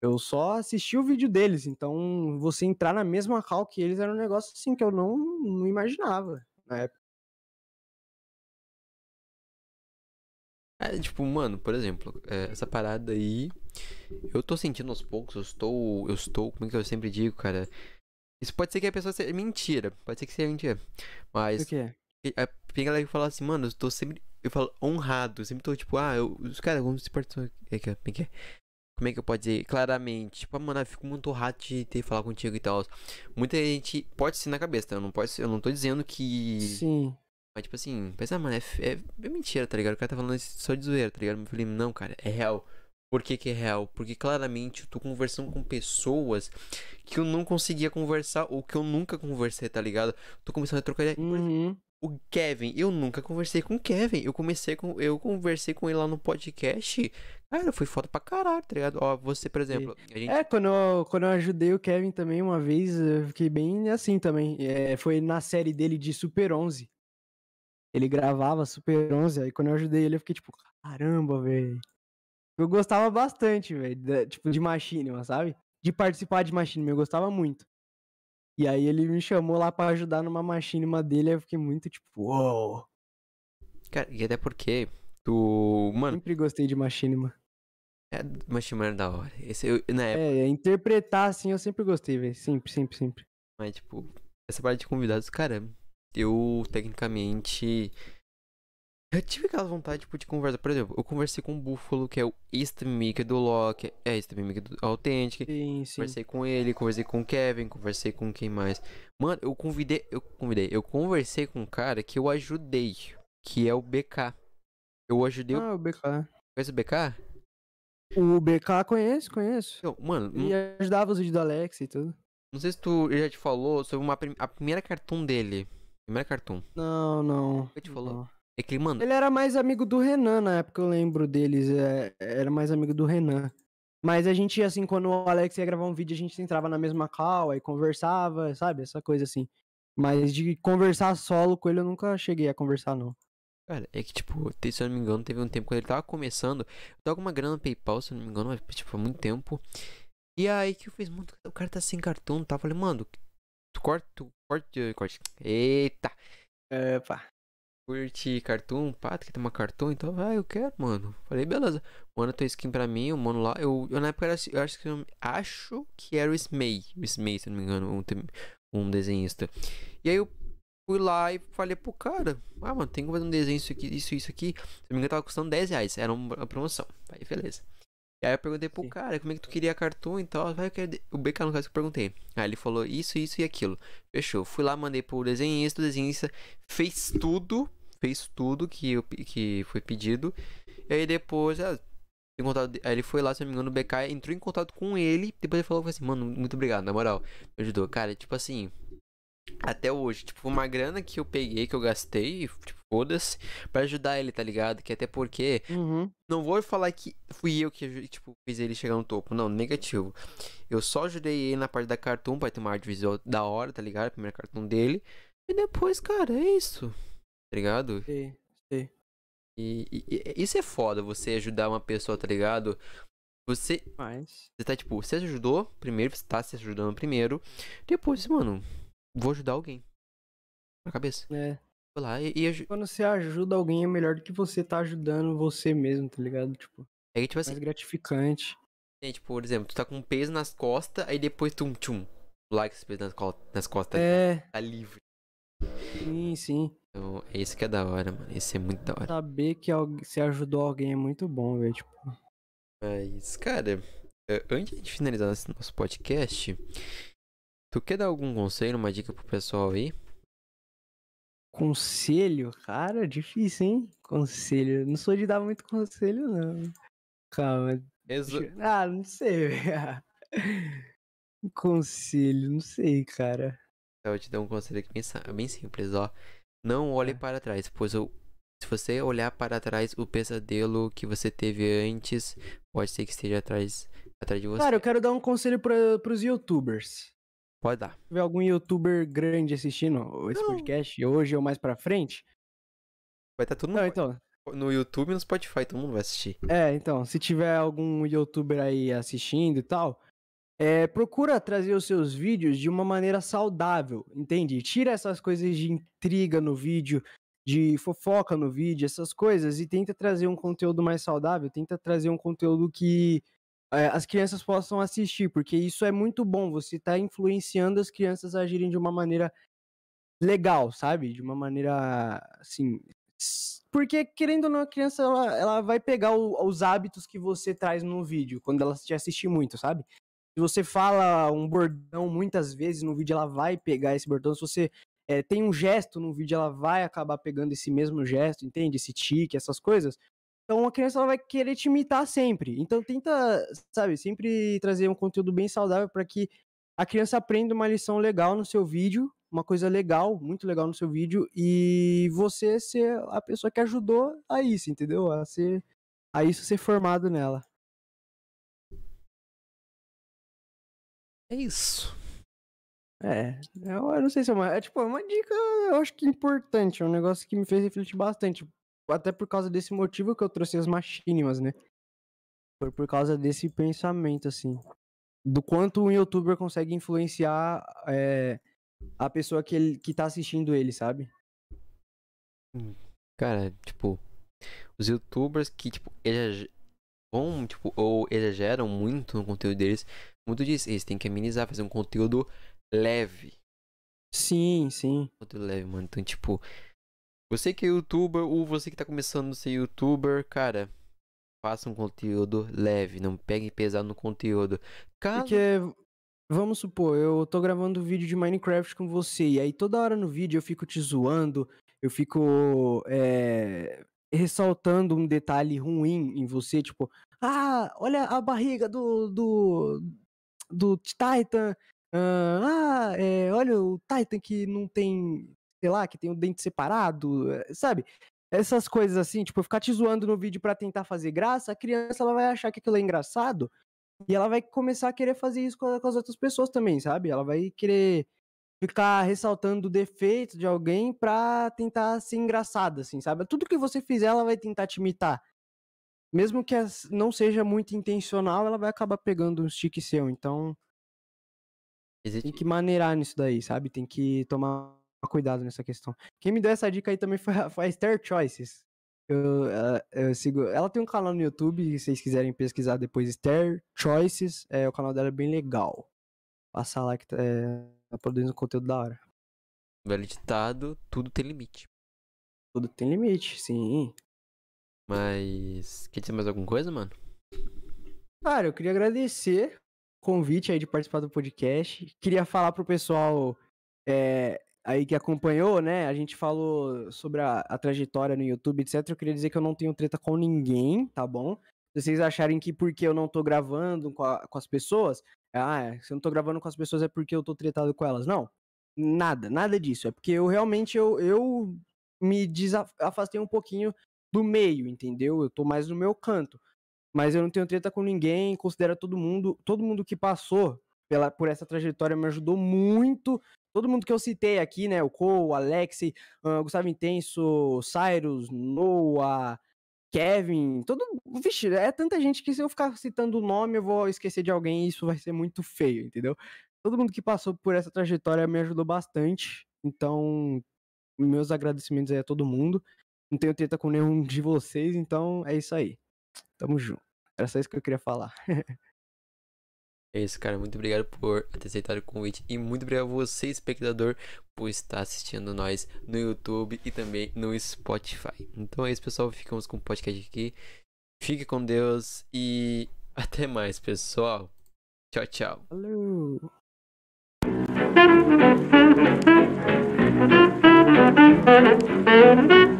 Eu só assisti o vídeo deles, então você entrar na mesma cal que eles era um negócio assim que eu não, não imaginava na época. É, tipo, mano, por exemplo, é, essa parada aí, eu tô sentindo aos poucos, eu estou, eu estou, como é que eu sempre digo, cara? Isso pode ser que a pessoa seja mentira, pode ser que seja mentira, mas O quê? A- Tem galera que fala assim, mano, eu tô sempre. Eu falo honrado. Eu sempre tô tipo, ah, eu, os caras, se. É que, como é que é? Como é que eu posso dizer? Claramente. Tipo, ah, mano, eu fico muito honrado de ter falar contigo e tal. Muita gente pode ser na cabeça, tá? Eu não, ser- eu não tô dizendo que. Sim. Mas, tipo assim, pensa, mano, é, é, é mentira, tá ligado? O cara tá falando isso só de zoeira, tá ligado? Eu falei, não, cara, é real. Por que, que é real? Porque claramente eu tô conversando com pessoas que eu não conseguia conversar ou que eu nunca conversei, tá ligado? Tô começando a trocar ideia. Uhum. O Kevin, eu nunca conversei com o Kevin. Eu comecei com. Eu conversei com ele lá no podcast. Cara, foi foda pra caralho, tá ligado? Ó, você, por exemplo, gente. É, quando eu, quando eu ajudei o Kevin também uma vez, eu fiquei bem assim também. É, foi na série dele de Super 11. Ele gravava Super 11, aí quando eu ajudei ele, eu fiquei tipo, caramba, velho. Eu gostava bastante, velho, tipo, de Machinima, sabe? De participar de Machinima, eu gostava muito. E aí ele me chamou lá pra ajudar numa Machinima dele, eu fiquei muito tipo, uou. Cara, e até porque. Tu. Mano, Sempre gostei de Machinima. é uma chamada da hora. Esse, eu, na época, É, interpretar assim eu sempre gostei, velho. Sempre, sempre, sempre. mas, tipo, essa parte de convidados, cara, eu tecnicamente. Eu tive aquela vontade, tipo, de conversar. Por exemplo, eu conversei com o Búfalo, que é o stream do Loki, é stream do Authentic. Sim, sim. Conversei com ele, conversei com o Kevin, conversei com quem mais. Mano, eu convidei, eu convidei, eu conversei com um cara que eu ajudei, que é o BK. Eu ajudei, Ah, o BK. conhece o BK? O BK conheço, conheço. Então, mano, não, Ele ajudava os vídeos do Alex e tudo. não sei se tu já te falou sobre uma, prim- a primeira cartoon dele. Primeira cartoon. Não, não. Ele te falou? não. É que, mano, Ele era mais amigo do Renan na época, eu lembro deles. é, era mais amigo do Renan. Mas a gente, assim, quando o Alex ia gravar um vídeo, a gente entrava na mesma call e conversava, sabe? Essa coisa assim. Mas de conversar solo com ele, eu nunca cheguei a conversar, não. cara, é que, tipo, se eu não me engano, teve um tempo quando ele tava começando. Eu tava com uma grana no PayPal, se eu não me engano, mas, tipo, há muito tempo. E aí que eu fiz, mano, o cara tá sem cartão, tá? Eu falei, mano, tu corta, tu corte, corte. Eita! É, pá. Curte cartoon, pá, tu quer tomar cartoon? Então, ah, eu quero, mano. Falei, beleza. Manda tua skin pra mim, o mano lá. Eu, eu na época era, eu acho que, eu, acho que era o Smay. O Smay, se não me engano, um, um desenhista. E aí eu fui lá e falei pro cara, ah, mano, tem que fazer um desenho isso aqui, isso, isso aqui. Se não me engano, tava custando 10 reais. Era uma uma promoção. Aí, beleza. E aí eu perguntei pro Sim. cara, como é que tu queria cartoon e tal. Vai, eu quero de- O BK no caso que eu perguntei. Aí ele falou isso, isso e aquilo. Fechou. Fui lá, mandei pro desenhista, o desenhista fez tudo. Fez tudo que, eu, que foi pedido. E aí depois, ah, contato aí ele foi lá, se não me engano, o BK entrou em contato com ele. Depois ele falou assim, mano, muito obrigado, na moral. Me ajudou. Cara, tipo assim. Até hoje, tipo, uma grana que eu peguei, que eu gastei, tipo, foda-se, pra ajudar ele, tá ligado? Que até porque Uhum. não vou falar que fui eu que tipo, fiz ele chegar no topo. Não, negativo. Eu só ajudei ele na parte da cartoon pra ter uma arte visual da hora, tá ligado? Primeira cartoon dele. E depois, cara, é isso. Tá ligado? Sei. E, e- e- isso é foda, você ajudar uma pessoa, tá ligado? Você, Mas. você tá tipo, você ajudou primeiro, você tá se ajudando primeiro. Depois, mano, vou ajudar alguém. Na cabeça. É. Foi lá e, e aju- Quando você ajuda alguém é melhor do que você tá ajudando você mesmo, tá ligado? Tipo, Aí, tipo assim, mais gratificante. É, tipo, por exemplo, tu tá com um peso nas costas, aí depois tum, tchum, like esse peso nas, co- nas costas, É, tá livre. sim, sim. Então, é isso que é da hora, mano. Isso é muito da hora. Saber que você ajudou alguém é muito bom, velho. Tipo, Mas, cara, é, antes de finalizar esse nosso podcast, tu quer dar algum conselho, uma dica pro pessoal aí? conselho, cara, difícil, hein? Conselho. Não sou de dar muito conselho, não. Calma. Ah, não sei, velho. [LAUGHS] Conselho, não sei, cara. Eu vou te dar um conselho aqui bem simples, ó. Não olhe É. para trás, pois o- se você olhar para trás, o pesadelo que você teve antes pode ser que esteja atrás, atrás de você. Cara, eu quero dar um conselho pra, pros youtubers. Pode dar. Se tiver algum youtuber grande assistindo esse Não. podcast hoje ou mais pra frente. Vai estar tudo no, Não, então. no YouTube e no Spotify, todo mundo vai assistir. É, então, se tiver algum youtuber aí assistindo e tal, é, procura trazer os seus vídeos de uma maneira saudável, entende? Tira essas coisas de intriga no vídeo, de fofoca no vídeo, essas coisas, e tenta trazer um conteúdo mais saudável, tenta trazer um conteúdo que é, as crianças possam assistir, porque isso é muito bom, você tá influenciando as crianças a agirem de uma maneira legal, sabe? De uma maneira, assim, porque, querendo ou não, a criança ela, ela vai pegar o- os hábitos que você traz no vídeo, quando ela te assistir muito, sabe? Se você fala um bordão muitas vezes no vídeo, ela vai pegar esse bordão. Se você eh, tem um gesto no vídeo, ela vai acabar pegando esse mesmo gesto, entende? Esse tique, essas coisas. Então a criança ela vai querer te imitar sempre. Então tenta, sabe, sempre trazer um conteúdo bem saudável para que a criança aprenda uma lição legal no seu vídeo, uma coisa legal, muito legal no seu vídeo, e você ser a pessoa que ajudou a isso, entendeu? A ser a isso ser formado nela. É isso. É, eu, eu não sei se é uma. É tipo, é uma dica, eu acho que importante. É um negócio que me fez refletir bastante. Até por causa desse motivo que eu trouxe as machínimas, né? Foi por causa desse pensamento, assim. Do quanto um youtuber consegue influenciar é, a pessoa que, ele, que tá assistindo ele, sabe? Cara, tipo, os youtubers que, tipo, exage- vão, tipo, ou exageram muito no conteúdo deles, muito disso, eles têm que amenizar, fazer um conteúdo leve. Sim, sim. Conteúdo leve, mano. Então, tipo, você que é youtuber, ou você que tá começando a ser youtuber, cara, faça um conteúdo leve, não pegue pesado no conteúdo. Caso... Porque, vamos supor, eu tô gravando vídeo de Minecraft com você, e aí toda hora no vídeo eu fico te zoando, eu fico é, ressaltando um detalhe ruim em você, tipo, ah, olha a barriga do, do, do Titan, ah, ah, é, olha o Titan que não tem, sei lá, que tem o dente separado, eh, sabe? Essas coisas assim, tipo, ficar te zoando no vídeo pra tentar fazer graça, a criança ela vai achar que aquilo é engraçado, e ela vai começar a querer fazer isso com, com as outras pessoas também, sabe? Ela vai querer ficar ressaltando o defeito de alguém pra tentar ser engraçada, assim, sabe? Tudo que você fizer, ela vai tentar te imitar. Mesmo que não seja muito intencional, ela vai acabar pegando um stick seu. Então, Existe... Tem que maneirar nisso daí, sabe? Tem que tomar cuidado nessa questão. Quem me deu essa dica aí também foi a, foi a Esther Choices. Eu, eu, sigo. Ela tem um canal no YouTube, se vocês quiserem pesquisar depois, Esther Choices. É, o canal dela é bem legal. Passa lá que tá, é, tá produzindo conteúdo da hora. Velho ditado, tudo tem limite. Tudo tem limite, sim. Mas. Quer dizer mais alguma coisa, mano? Cara, eu queria agradecer o convite aí de participar do podcast. Queria falar pro pessoal é, aí que acompanhou, né? A gente falou sobre a, a, trajetória no YouTube, etc. Eu queria dizer que eu não tenho treta com ninguém, tá bom? Se vocês acharem que porque eu não tô gravando com, a, com as pessoas, ah, se eu não tô gravando com as pessoas é porque eu tô tretado com elas. Não, nada, nada disso. É porque eu realmente eu, eu me afastei um pouquinho do meio, entendeu? Eu tô mais no meu canto. Mas eu não tenho treta com ninguém, considero todo mundo, todo mundo que passou pela, por essa trajetória me ajudou muito. Todo mundo que eu citei aqui, né? O Cole, Alex, uh, Gustavo Intenso, Cyrus, Noah, Kevin, todo. Vixe, é tanta gente que se eu ficar citando o nome, eu vou esquecer de alguém e isso vai ser muito feio, entendeu? Todo mundo que passou por essa trajetória me ajudou bastante. Então, meus agradecimentos aí a todo mundo. Não tenho treta com nenhum de vocês, então é isso aí. Tamo junto. Era só isso que eu queria falar. [LAUGHS] É isso, cara. Muito obrigado por ter aceitado o convite. E muito obrigado a você, espectador, por estar assistindo nós no YouTube e também no Spotify. Então é isso, pessoal. Ficamos com o podcast aqui. Fique com Deus e [LAUGHS] até mais, pessoal. Tchau, tchau. You.